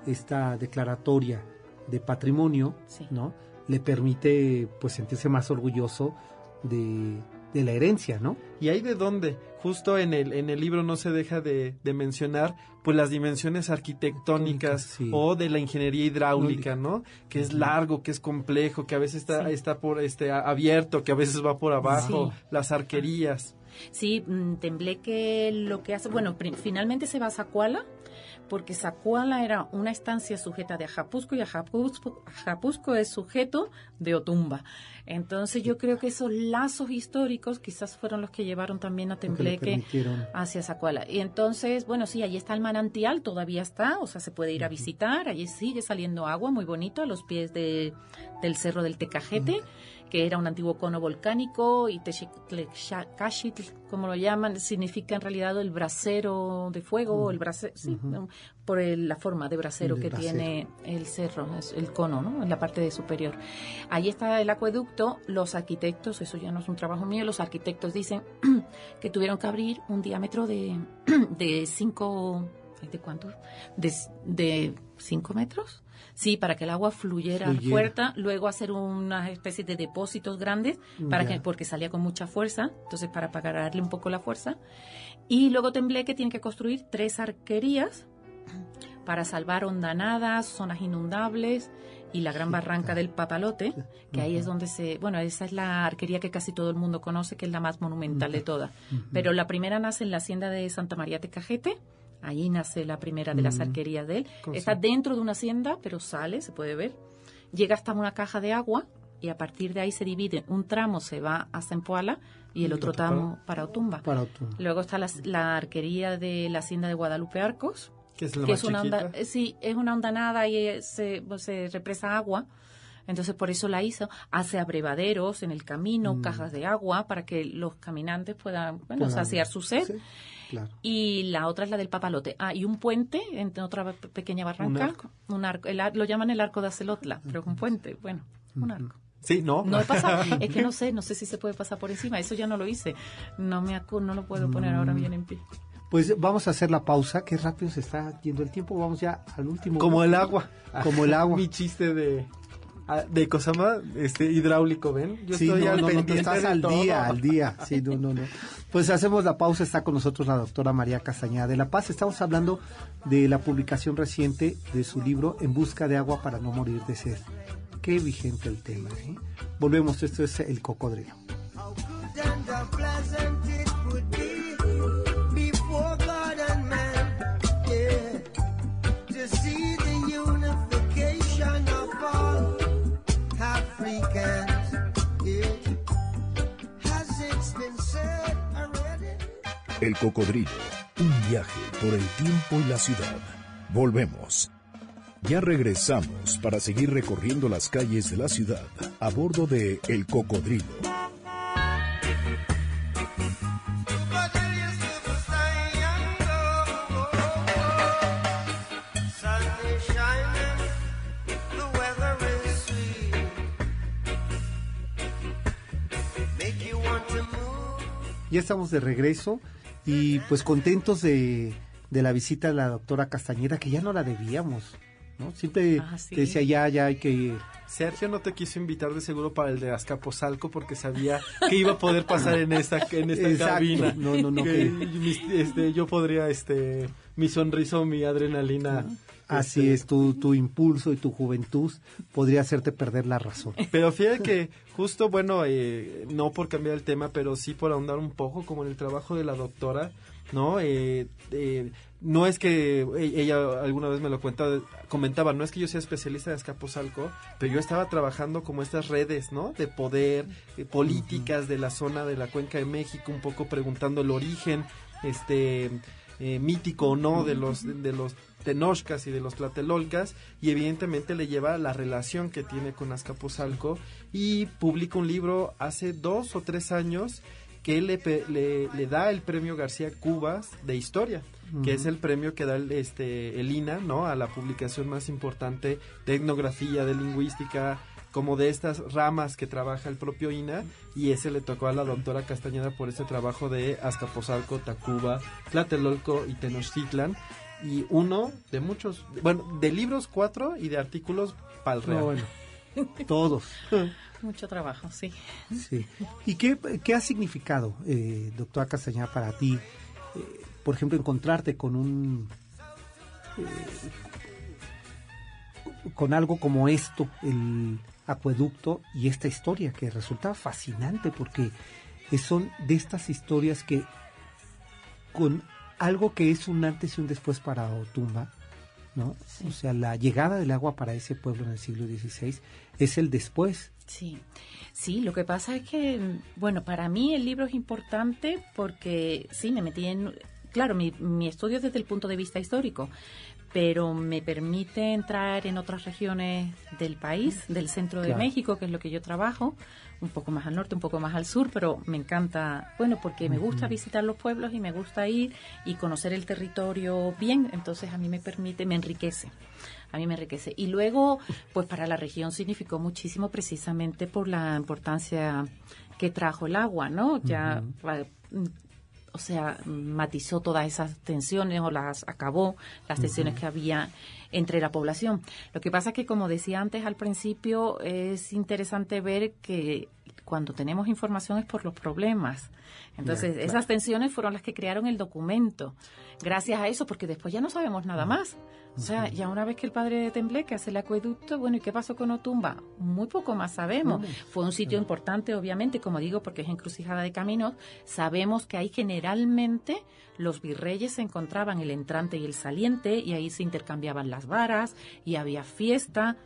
Speaker 3: esta declaratoria de patrimonio,
Speaker 5: Sí.
Speaker 3: ¿no? Le permite pues sentirse más orgulloso de, de la herencia, ¿no?
Speaker 4: ¿Y hay de dónde? Justo en el, en el libro no se deja de, de mencionar pues las dimensiones arquitectónicas
Speaker 3: Sí.
Speaker 4: o de la ingeniería hidráulica, ¿no? Que es largo, que es complejo, que a veces está,
Speaker 5: Sí.
Speaker 4: está por este abierto, que a veces va por abajo,
Speaker 5: Sí.
Speaker 4: las arquerías.
Speaker 5: Sí, mm, Tembleque lo que hace, bueno, finalmente se va a Zacuala, porque Zacuala era una estancia sujeta de Ajapusco y Ajapusco, Ajapusco es sujeto de Otumba. Entonces yo creo que esos lazos históricos quizás fueron los que llevaron también a Tembleque hacia Zacuala. Y entonces, bueno, sí, allí está el manantial, todavía está, o sea, se puede ir a visitar, allí sigue saliendo agua muy bonito a los pies de, del cerro del Tecajete, que era un antiguo cono volcánico, y Texictlecachitl, como lo llaman, significa en realidad el brasero de fuego, el brasero, sí, por el- la forma de brasero
Speaker 3: El
Speaker 5: que
Speaker 3: brasero.
Speaker 5: tiene el cerro, es el cono, ¿no? En la parte de superior. Ahí está el acueducto, los arquitectos, eso ya no es un trabajo mío, los arquitectos dicen que tuvieron que abrir un diámetro de, de cinco, ¿de cuánto? De, de cinco metros. Sí, para que el agua fluyera,
Speaker 3: Fluyera.
Speaker 5: fuerte, luego hacer una especie de depósitos grandes, para
Speaker 3: Ya.
Speaker 5: que, porque salía con mucha fuerza, entonces para pagarle un poco la fuerza. Y luego Tembleque tiene que construir tres arquerías para salvar hondanadas, zonas inundables y la gran barranca del Papalote, que ahí es donde se, bueno, esa es la arquería que casi todo el mundo conoce, que es la más monumental de todas. Pero la primera nace en la hacienda de Santa María Tecajete, allí nace la primera de las arquerías de él. Está dentro de una hacienda, pero sale, se puede ver. Llega hasta una caja de agua y a partir de ahí se divide. Un tramo se va a Zempoala y el otro tramo para Otumba.
Speaker 3: Para Otumba.
Speaker 5: Luego está la, la arquería de la hacienda de Guadalupe Arcos,
Speaker 4: Que es la
Speaker 5: que
Speaker 4: más
Speaker 5: es una onda, sí, es una hondanada y se, pues, se represa agua. Entonces por eso la hizo. Hace abrevaderos en el camino,
Speaker 3: Mm.
Speaker 5: cajas de agua para que los caminantes puedan, bueno, saciar su sed.
Speaker 3: Sí, claro.
Speaker 5: Y la otra es la del papalote. Ah, y un puente en otra pe- pequeña barranca.
Speaker 4: arco.
Speaker 5: Un arco. El ar- lo llaman el arco de Acelotla, pero es un puente. Bueno, un arco.
Speaker 4: Sí, ¿no?
Speaker 5: No he pasado, es que no sé, no sé si se puede pasar por encima, eso ya no lo hice. No me acu- no lo puedo poner
Speaker 3: Mm.
Speaker 5: ahora bien en pie.
Speaker 3: Pues vamos a hacer la pausa, que rápido se está yendo el tiempo. Vamos ya al último.
Speaker 4: Como el agua.
Speaker 3: Como el agua.
Speaker 4: Mi chiste de de Cosama, este hidráulico, ¿ven? Yo
Speaker 3: sí,
Speaker 4: estoy
Speaker 3: no,
Speaker 4: al
Speaker 3: no, no, tú
Speaker 4: pendiente
Speaker 3: estás al
Speaker 4: todo.
Speaker 3: día, al día. Sí, no, no, no. Pues hacemos la pausa. Está con nosotros la doctora María Castañeda de La Paz. Estamos hablando de la publicación reciente de su libro En busca de agua para no morir de sed. Qué vigente el tema. ¿eh? Volvemos. Esto es El Cocodrilo.
Speaker 2: El Cocodrilo, un viaje por el tiempo y la ciudad. Volvemos. Ya regresamos para seguir recorriendo las calles de la ciudad a bordo de El Cocodrilo.
Speaker 3: Ya estamos de regreso y pues contentos de, de la visita de la doctora Castañeda, que ya no la debíamos. ¿no? Siempre
Speaker 5: Ah, sí.
Speaker 3: te decía, ya, ya hay que ir.
Speaker 4: Sergio no te quiso invitar de seguro para el de Azcapotzalco porque sabía que iba a poder pasar en esta en esta
Speaker 3: Exacto.
Speaker 4: cabina.
Speaker 3: No, no, no,
Speaker 4: Que este, yo podría este mi sonrisa o mi adrenalina.
Speaker 3: Así
Speaker 4: este,
Speaker 3: es, tu, tu impulso y tu juventud podría hacerte perder la razón.
Speaker 4: Pero fíjate que justo, bueno, eh, no por cambiar el tema, pero sí por ahondar un poco, como en el trabajo de la doctora, ¿no? Eh, eh, no es que e- ella alguna vez me lo cuenta, comentaba, no es que yo sea especialista de Escaposalco, pero yo estaba trabajando como estas redes, ¿no? De poder, eh, políticas de la zona de la Cuenca de México, un poco preguntando el origen, este... eh, mítico o no de los de, los tenochcas y de los tlatelolcas y evidentemente le lleva la relación que tiene con Azcapotzalco y publica un libro hace dos o tres años que le, le, le da el premio García Cubas de historia, que es el premio que da el, este, el INA, ¿no? A la publicación más importante de etnografía, de lingüística, como de estas ramas que trabaja el propio INA, y ese le tocó a la doctora Castañeda por ese trabajo de Azcapotzalco, Tacuba, Tlatelolco y Tenochtitlan, y uno de muchos, bueno, de libros cuatro y de artículos pal
Speaker 3: No, bueno, todos.
Speaker 5: Mucho trabajo, sí.
Speaker 3: Sí. ¿Y qué, qué ha significado, eh, doctora Castañeda, para ti, eh, por ejemplo, encontrarte con un... eh, con algo como esto, el acueducto y esta historia que resulta fascinante porque son de estas historias que con algo que es un antes y un después para Otumba, ¿no? O sea, la llegada del agua para ese pueblo en el siglo XVI es el después.
Speaker 5: Sí, sí, lo que pasa es que, bueno, para mí el libro es importante porque sí, me metí en, claro, mi, mi estudio es desde el punto de vista histórico, pero me permite entrar en otras regiones del país, del centro de
Speaker 3: Claro.
Speaker 5: México, que es lo que yo trabajo, un poco más al norte, un poco más al sur, pero me encanta, bueno, porque me gusta visitar los pueblos y me gusta ir y conocer el territorio bien, entonces a mí me permite, me enriquece. A mí me enriquece. Y luego, pues para la región significó muchísimo precisamente por la importancia que trajo el agua, ¿no? Ya, pa- o sea, matizó todas esas tensiones o las acabó, las tensiones que había entre la población. Lo que pasa es que, como decía antes al principio, es interesante ver que cuando tenemos información es por los problemas. Entonces, esas tensiones fueron las que crearon el documento. Gracias a eso, porque después ya no sabemos nada más. O sea, ya una vez que el padre de Tembleque hace el acueducto, bueno, ¿y qué pasó con Otumba? Muy poco más sabemos. Fue un sitio importante, obviamente, como digo, porque es encrucijada de caminos. Sabemos que ahí generalmente los virreyes se encontraban el entrante y el saliente, y ahí se intercambiaban las varas, y había fiesta.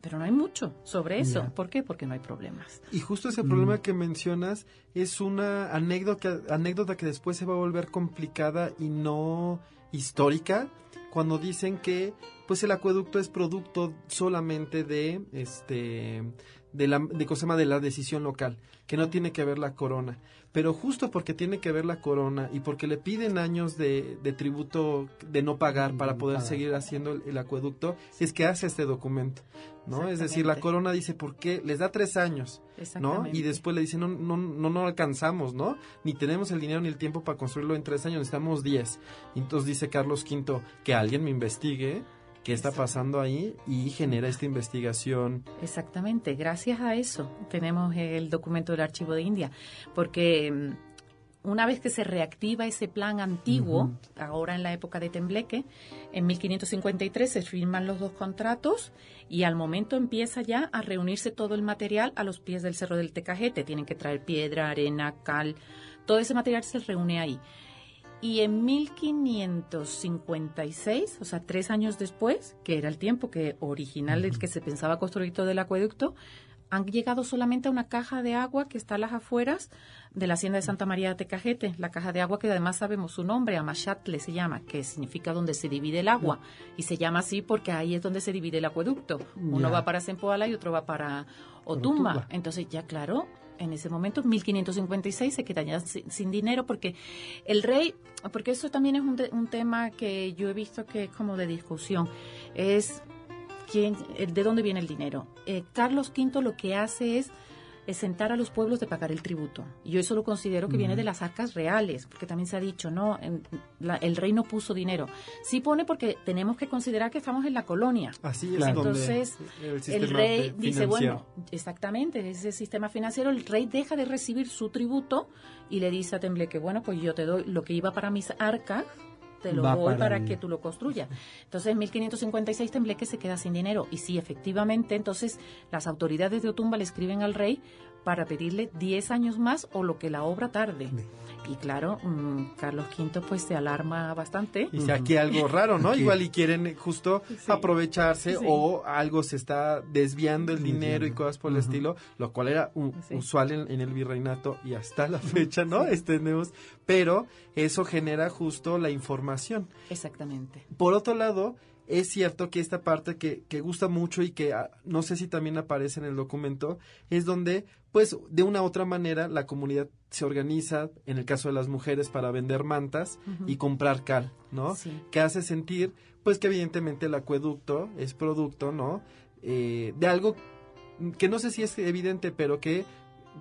Speaker 5: Pero no hay mucho sobre eso. ¿Por qué? Porque no hay problemas.
Speaker 4: Y justo ese problema que mencionas es una anécdota, anécdota que después se va a volver complicada y no histórica cuando dicen que pues el acueducto es producto solamente de este de la de, de la decisión local, que no tiene que ver la corona. Pero justo porque tiene que ver la corona y porque le piden años de, de tributo de no pagar para poder
Speaker 3: pagar.
Speaker 4: seguir haciendo el, el acueducto, es que hace este documento, ¿no? Es decir, la corona dice, ¿por qué? Les da tres años, ¿no? Y después le dicen, no, no, no, no alcanzamos, ¿no? Ni tenemos el dinero ni el tiempo para construirlo en tres años, necesitamos diez. Y entonces dice Carlos V, que alguien me investigue qué está pasando ahí y genera esta investigación.
Speaker 5: Exactamente, gracias a eso tenemos el documento del Archivo de India, porque mm, una vez que se reactiva ese plan antiguo, ahora en la época de Tembleque, en 1553 se firman los dos contratos y al momento empieza ya a reunirse todo el material a los pies del Cerro del Tecajete. Tienen que traer piedra, arena, cal, todo ese material se reúne ahí. Y en 1556, o sea, tres años después, que era el tiempo que original del que se pensaba construir todo el acueducto, han llegado solamente a una caja de agua que está a las afueras de la hacienda de Santa María de Tecajete, la caja de agua que además sabemos su nombre, Amashatle se llama, que significa donde se divide el agua, y se llama así porque ahí es donde se divide el acueducto. Uno
Speaker 3: Ya.
Speaker 5: va para Sempoala y otro va para Otumba.
Speaker 3: Otumba.
Speaker 5: Entonces ya claro, en ese momento, 1556, se quedan ya sin, dinero porque el rey, porque eso también es un, de- un tema que yo he visto que es como de discusión, es quién, de dónde viene el dinero. Eh, Carlos V lo que hace es sentar a los pueblos de pagar el tributo. Y yo eso lo considero que viene de las arcas reales, porque también se ha dicho, no, en- la- el rey no puso dinero. Sí pone porque tenemos que considerar que estamos en la colonia.
Speaker 4: Así es
Speaker 5: Entonces,
Speaker 4: el,
Speaker 5: rey dice, bueno, exactamente, ese sistema financiero, el rey deja de recibir su tributo y le dice a Tembleque, bueno, pues yo te doy lo que iba para mis arcas, te lo
Speaker 3: Va
Speaker 5: doy
Speaker 3: para
Speaker 5: que tú lo construyas. Entonces, en 1556 Tembleque se queda sin dinero. Y sí, efectivamente, entonces las autoridades de Otumba le escriben al rey para pedirle 10 años más o lo que la obra tarde. Y claro, mm, Carlos V pues se alarma bastante.
Speaker 4: Y si aquí algo raro, ¿no? Igual y quieren eh, justo
Speaker 5: Sí.
Speaker 4: aprovecharse
Speaker 5: Sí.
Speaker 4: o algo se está desviando el dinero y cosas por el estilo, lo cual era usual en, en el virreinato y hasta la fecha, ¿no? Tenemos, pero eso genera justo la información.
Speaker 5: Exactamente.
Speaker 4: Por otro lado, es cierto que esta parte que, que gusta mucho y que ah, no sé si también aparece en el documento, es donde, pues, de una u otra manera, la comunidad se organiza, en el caso de las mujeres, para vender mantas y comprar cal, ¿no?
Speaker 5: Sí.
Speaker 4: Que hace sentir, pues, que evidentemente el acueducto es producto, ¿no? Eh, de algo que no sé si es evidente, pero que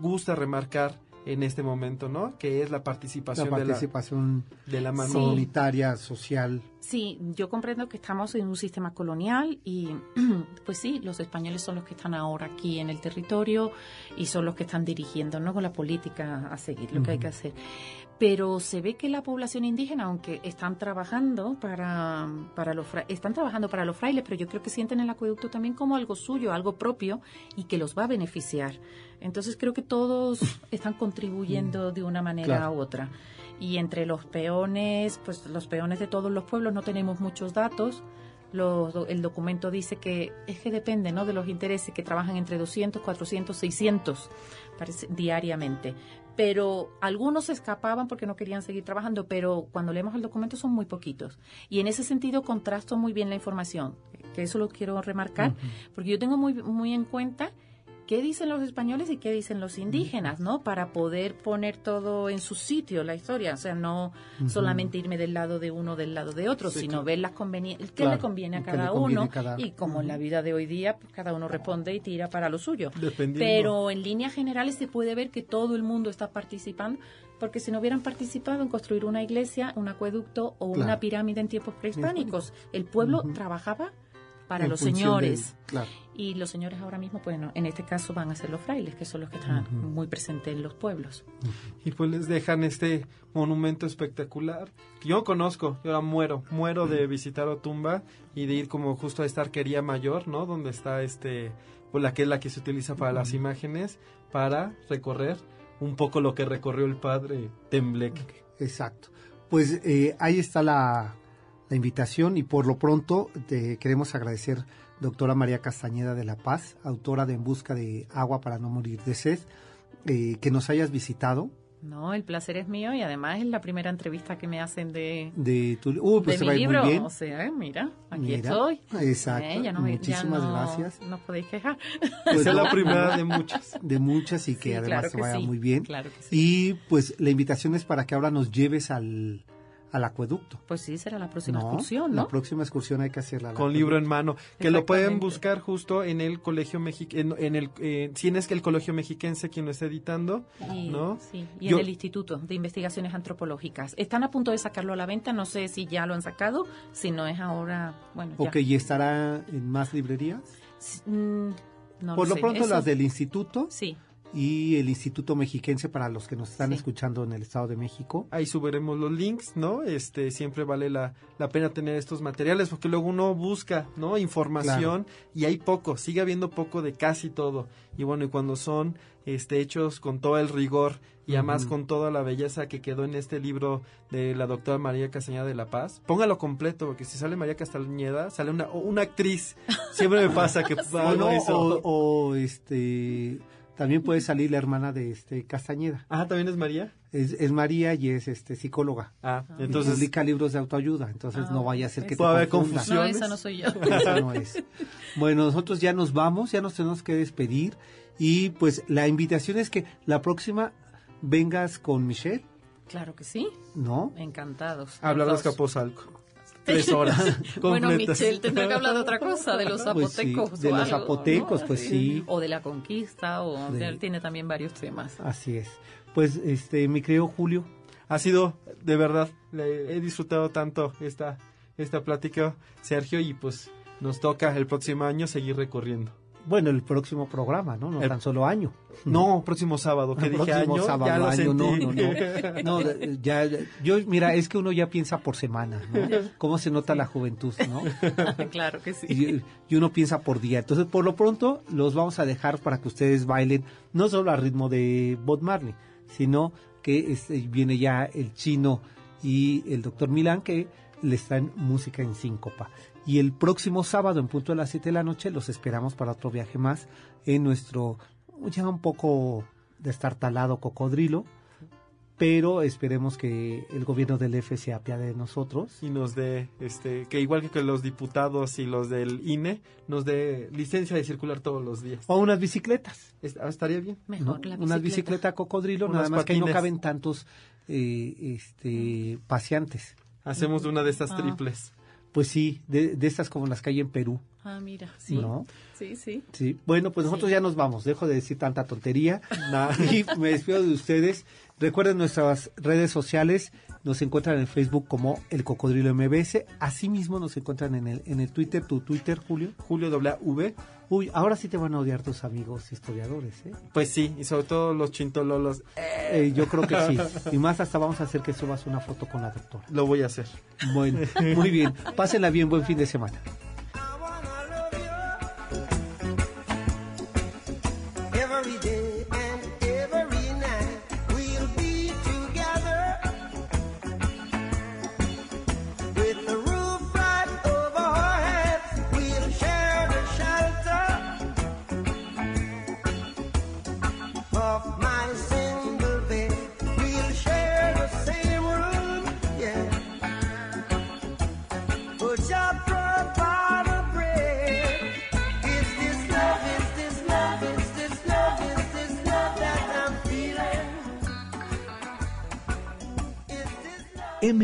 Speaker 4: gusta remarcar en este momento, ¿no? Que es la
Speaker 3: La
Speaker 4: participación,
Speaker 3: participación
Speaker 4: de la, de la mano.
Speaker 5: Sí.
Speaker 3: comunitaria, social.
Speaker 5: Sí, yo comprendo que estamos en un sistema colonial y pues sí, los españoles son los que están ahora aquí en el territorio y son los que están dirigiendo ¿no? con la política a seguir lo que hay que hacer. Pero se ve que la población indígena, aunque están trabajando para, para los fra- están trabajando para los frailes, pero yo creo que sienten el acueducto también como algo suyo, algo propio y que los va a beneficiar. Entonces creo que todos están contribuyendo de una manera
Speaker 3: Claro.
Speaker 5: u otra. Y entre los peones, pues los peones de todos los pueblos no tenemos muchos datos. Los el documento dice que es que depende ¿no? de los intereses que trabajan entre 200, 400, 600 parece, diariamente. Pero algunos se escapaban porque no querían seguir trabajando, pero cuando leemos el documento son muy poquitos. Y en ese sentido contrasto muy bien la información, que eso lo quiero remarcar, porque yo tengo muy, muy en cuenta qué dicen los españoles y qué dicen los indígenas, ¿no? Para poder poner todo en su sitio, la historia. O sea, no solamente irme del lado de uno o del lado de otro,
Speaker 4: Sí,
Speaker 5: sino ver las conveniencias, qué
Speaker 3: Claro,
Speaker 5: le conviene a
Speaker 3: qué
Speaker 5: cada
Speaker 3: le conviene
Speaker 5: uno.
Speaker 3: a cada-
Speaker 5: Y como en la vida de hoy día, pues cada uno responde y tira para lo suyo. Pero en líneas generales se puede ver que todo el mundo está participando, porque si no hubieran participado en construir una iglesia, un acueducto o
Speaker 3: Claro.
Speaker 5: una pirámide en tiempos prehispánicos, el pueblo trabajaba para
Speaker 3: en
Speaker 5: los señores.
Speaker 3: del- claro.
Speaker 5: Y los señores ahora mismo, bueno, en este caso van a ser los frailes, que son los que están muy presentes en los pueblos.
Speaker 4: Y pues les dejan este monumento espectacular. que Yo conozco, yo ahora muero, muero de visitar Otumba y de ir como justo a esta arquería mayor, ¿no? Donde está este, pues la que es la que se utiliza para las imágenes, para recorrer un poco lo que recorrió el padre Tembleque.
Speaker 3: Exacto. Pues eh, ahí está la, la invitación y por lo pronto te queremos agradecer doctora María Castañeda de La Paz, autora de En Busca de Agua para no morir de sed, eh, que nos hayas visitado
Speaker 5: No, el placer es mío y además es la primera entrevista que me hacen de,
Speaker 3: de tu... Uh, pues
Speaker 5: de
Speaker 3: se
Speaker 5: mi
Speaker 3: va a ir
Speaker 5: libro.
Speaker 3: muy bien.
Speaker 5: O sea, eh, mira, aquí
Speaker 3: Mira,
Speaker 5: estoy.
Speaker 3: exacto.
Speaker 5: Eh, ya no me- ya
Speaker 3: Muchísimas
Speaker 5: no-
Speaker 3: gracias.
Speaker 5: No podéis quejar.
Speaker 3: Pues
Speaker 4: es la primera de muchas.
Speaker 3: de muchas y que
Speaker 5: Sí,
Speaker 3: además
Speaker 5: claro
Speaker 3: se vaya
Speaker 5: sí,
Speaker 3: muy bien.
Speaker 5: Claro que sí.
Speaker 3: Y pues la invitación es para que ahora nos lleves al, al acueducto.
Speaker 5: Pues sí, será la próxima
Speaker 3: ¿no?
Speaker 5: excursión, ¿no?
Speaker 3: La próxima excursión hay que hacerla.
Speaker 4: Con libro en mano, que lo pueden buscar justo en el colegio mexicano, en, en el, eh, si es que el colegio mexiquense quien lo está editando,
Speaker 5: Y,
Speaker 4: ¿no?
Speaker 5: sí, y
Speaker 4: Yo-
Speaker 5: en el Instituto de Investigaciones Antropológicas. Están a punto de sacarlo a la venta, no sé si ya lo han sacado, si no es ahora, bueno, ya.
Speaker 3: Ok, ¿y estará en más librerías?
Speaker 5: Mm, no
Speaker 3: Por lo
Speaker 5: sé,
Speaker 3: pronto
Speaker 5: eso-
Speaker 3: las del instituto
Speaker 5: Sí,
Speaker 3: y el Instituto Mexiquense para los que nos están
Speaker 5: Sí.
Speaker 3: escuchando en el Estado de México.
Speaker 4: ahí subiremos los links, ¿no? Este, siempre vale la, la pena tener estos materiales porque luego uno busca, ¿no? Información y hay poco, sigue habiendo poco de casi todo. Y bueno, y cuando son este, hechos con todo el rigor y además con toda la belleza que quedó en este libro de la doctora María Castañeda de la Paz, póngalo completo porque si sale María Castañeda, sale una, una actriz. Siempre me pasa que
Speaker 3: O, no, o, o, este también puede salir la hermana de este Castañeda.
Speaker 4: Ah, ¿también es María?
Speaker 3: Es, es María y es este psicóloga.
Speaker 4: Ah,
Speaker 3: Y
Speaker 4: entonces
Speaker 3: publica libros de autoayuda, entonces
Speaker 5: Ah,
Speaker 3: no vaya a ser que te
Speaker 4: Puede haber
Speaker 3: confundas.
Speaker 5: no,
Speaker 4: Opciones.
Speaker 5: esa no soy yo.
Speaker 3: Esa no es. Bueno, nosotros ya nos vamos, ya nos tenemos que despedir y pues la invitación es que la próxima vengas con Michelle,
Speaker 5: claro que sí,
Speaker 3: ¿no?
Speaker 5: encantados.
Speaker 4: hablar de. Escaposalco. Tres horas.
Speaker 5: Bueno. Michelle tendrá que hablar de otra cosa, de los
Speaker 3: Pues sí,
Speaker 5: zapotecos.
Speaker 3: de
Speaker 5: o
Speaker 3: los
Speaker 5: algo,
Speaker 3: zapotecos,
Speaker 5: ¿no?
Speaker 3: pues sí.
Speaker 5: O de la conquista, o
Speaker 3: De-
Speaker 5: él tiene también varios temas.
Speaker 3: Así es. Pues este mi querido Julio,
Speaker 4: Ha sido, de verdad, le- he disfrutado tanto esta, esta plática, Sergio, y pues nos toca el próximo año seguir recorriendo.
Speaker 3: Bueno, el próximo programa, ¿no? No
Speaker 4: El-
Speaker 3: tan solo año.
Speaker 4: No, próximo sábado, que dije
Speaker 3: próximo
Speaker 4: año,
Speaker 3: sábado,
Speaker 4: ya lo
Speaker 3: año, no,
Speaker 4: sentí.
Speaker 3: no, no. No, ya, yo, mira, es que uno ya piensa por semana, ¿no? ¿Cómo se nota la juventud, no?
Speaker 5: claro que sí.
Speaker 3: Y, y uno piensa por día. Entonces, por lo pronto, los vamos a dejar para que ustedes bailen, no solo al ritmo de Bob Marley, sino que este, viene ya el chino y el doctor Milán, que les traen música en síncopa. Y el próximo sábado, en punto de las 7 de la noche, los esperamos para otro viaje más en nuestro, ya un poco destartalado cocodrilo, pero esperemos que el gobierno del F se apiade de nosotros.
Speaker 4: y nos dé, este, que igual que, los diputados y los del INE, nos dé licencia de circular todos los días.
Speaker 3: O unas bicicletas.
Speaker 4: Ah, estaría bien.
Speaker 3: ¿no?
Speaker 5: Mejor la
Speaker 3: Una
Speaker 5: bicicleta.
Speaker 3: bicicleta cocodrilo, nada más que ahí no caben tantos eh, este, paseantes.
Speaker 4: Hacemos una de estas
Speaker 5: Ah.
Speaker 4: triples.
Speaker 3: Pues sí, de, de estas como las que hay en Perú,
Speaker 5: Ah, mira, sí.
Speaker 3: ¿no?
Speaker 5: Sí, sí.
Speaker 3: Sí. Bueno, pues nosotros ya nos vamos. Dejo de decir tanta tontería. y me despido de ustedes. Recuerden nuestras redes sociales. Nos encuentran en Facebook como El Cocodrilo MBS. Asimismo nos encuentran en el, en el Twitter. Tu Twitter, Julio.
Speaker 4: Julio W,
Speaker 3: Uy, ahora sí te van a odiar tus amigos historiadores, ¿eh?
Speaker 4: pues sí, y sobre todo los chintololos, eh,
Speaker 3: Eh, yo creo que sí. Y más hasta vamos a hacer que subas una foto con la doctora.
Speaker 4: lo voy a hacer.
Speaker 3: Bueno, muy bien. Pásenla bien, buen fin de semana.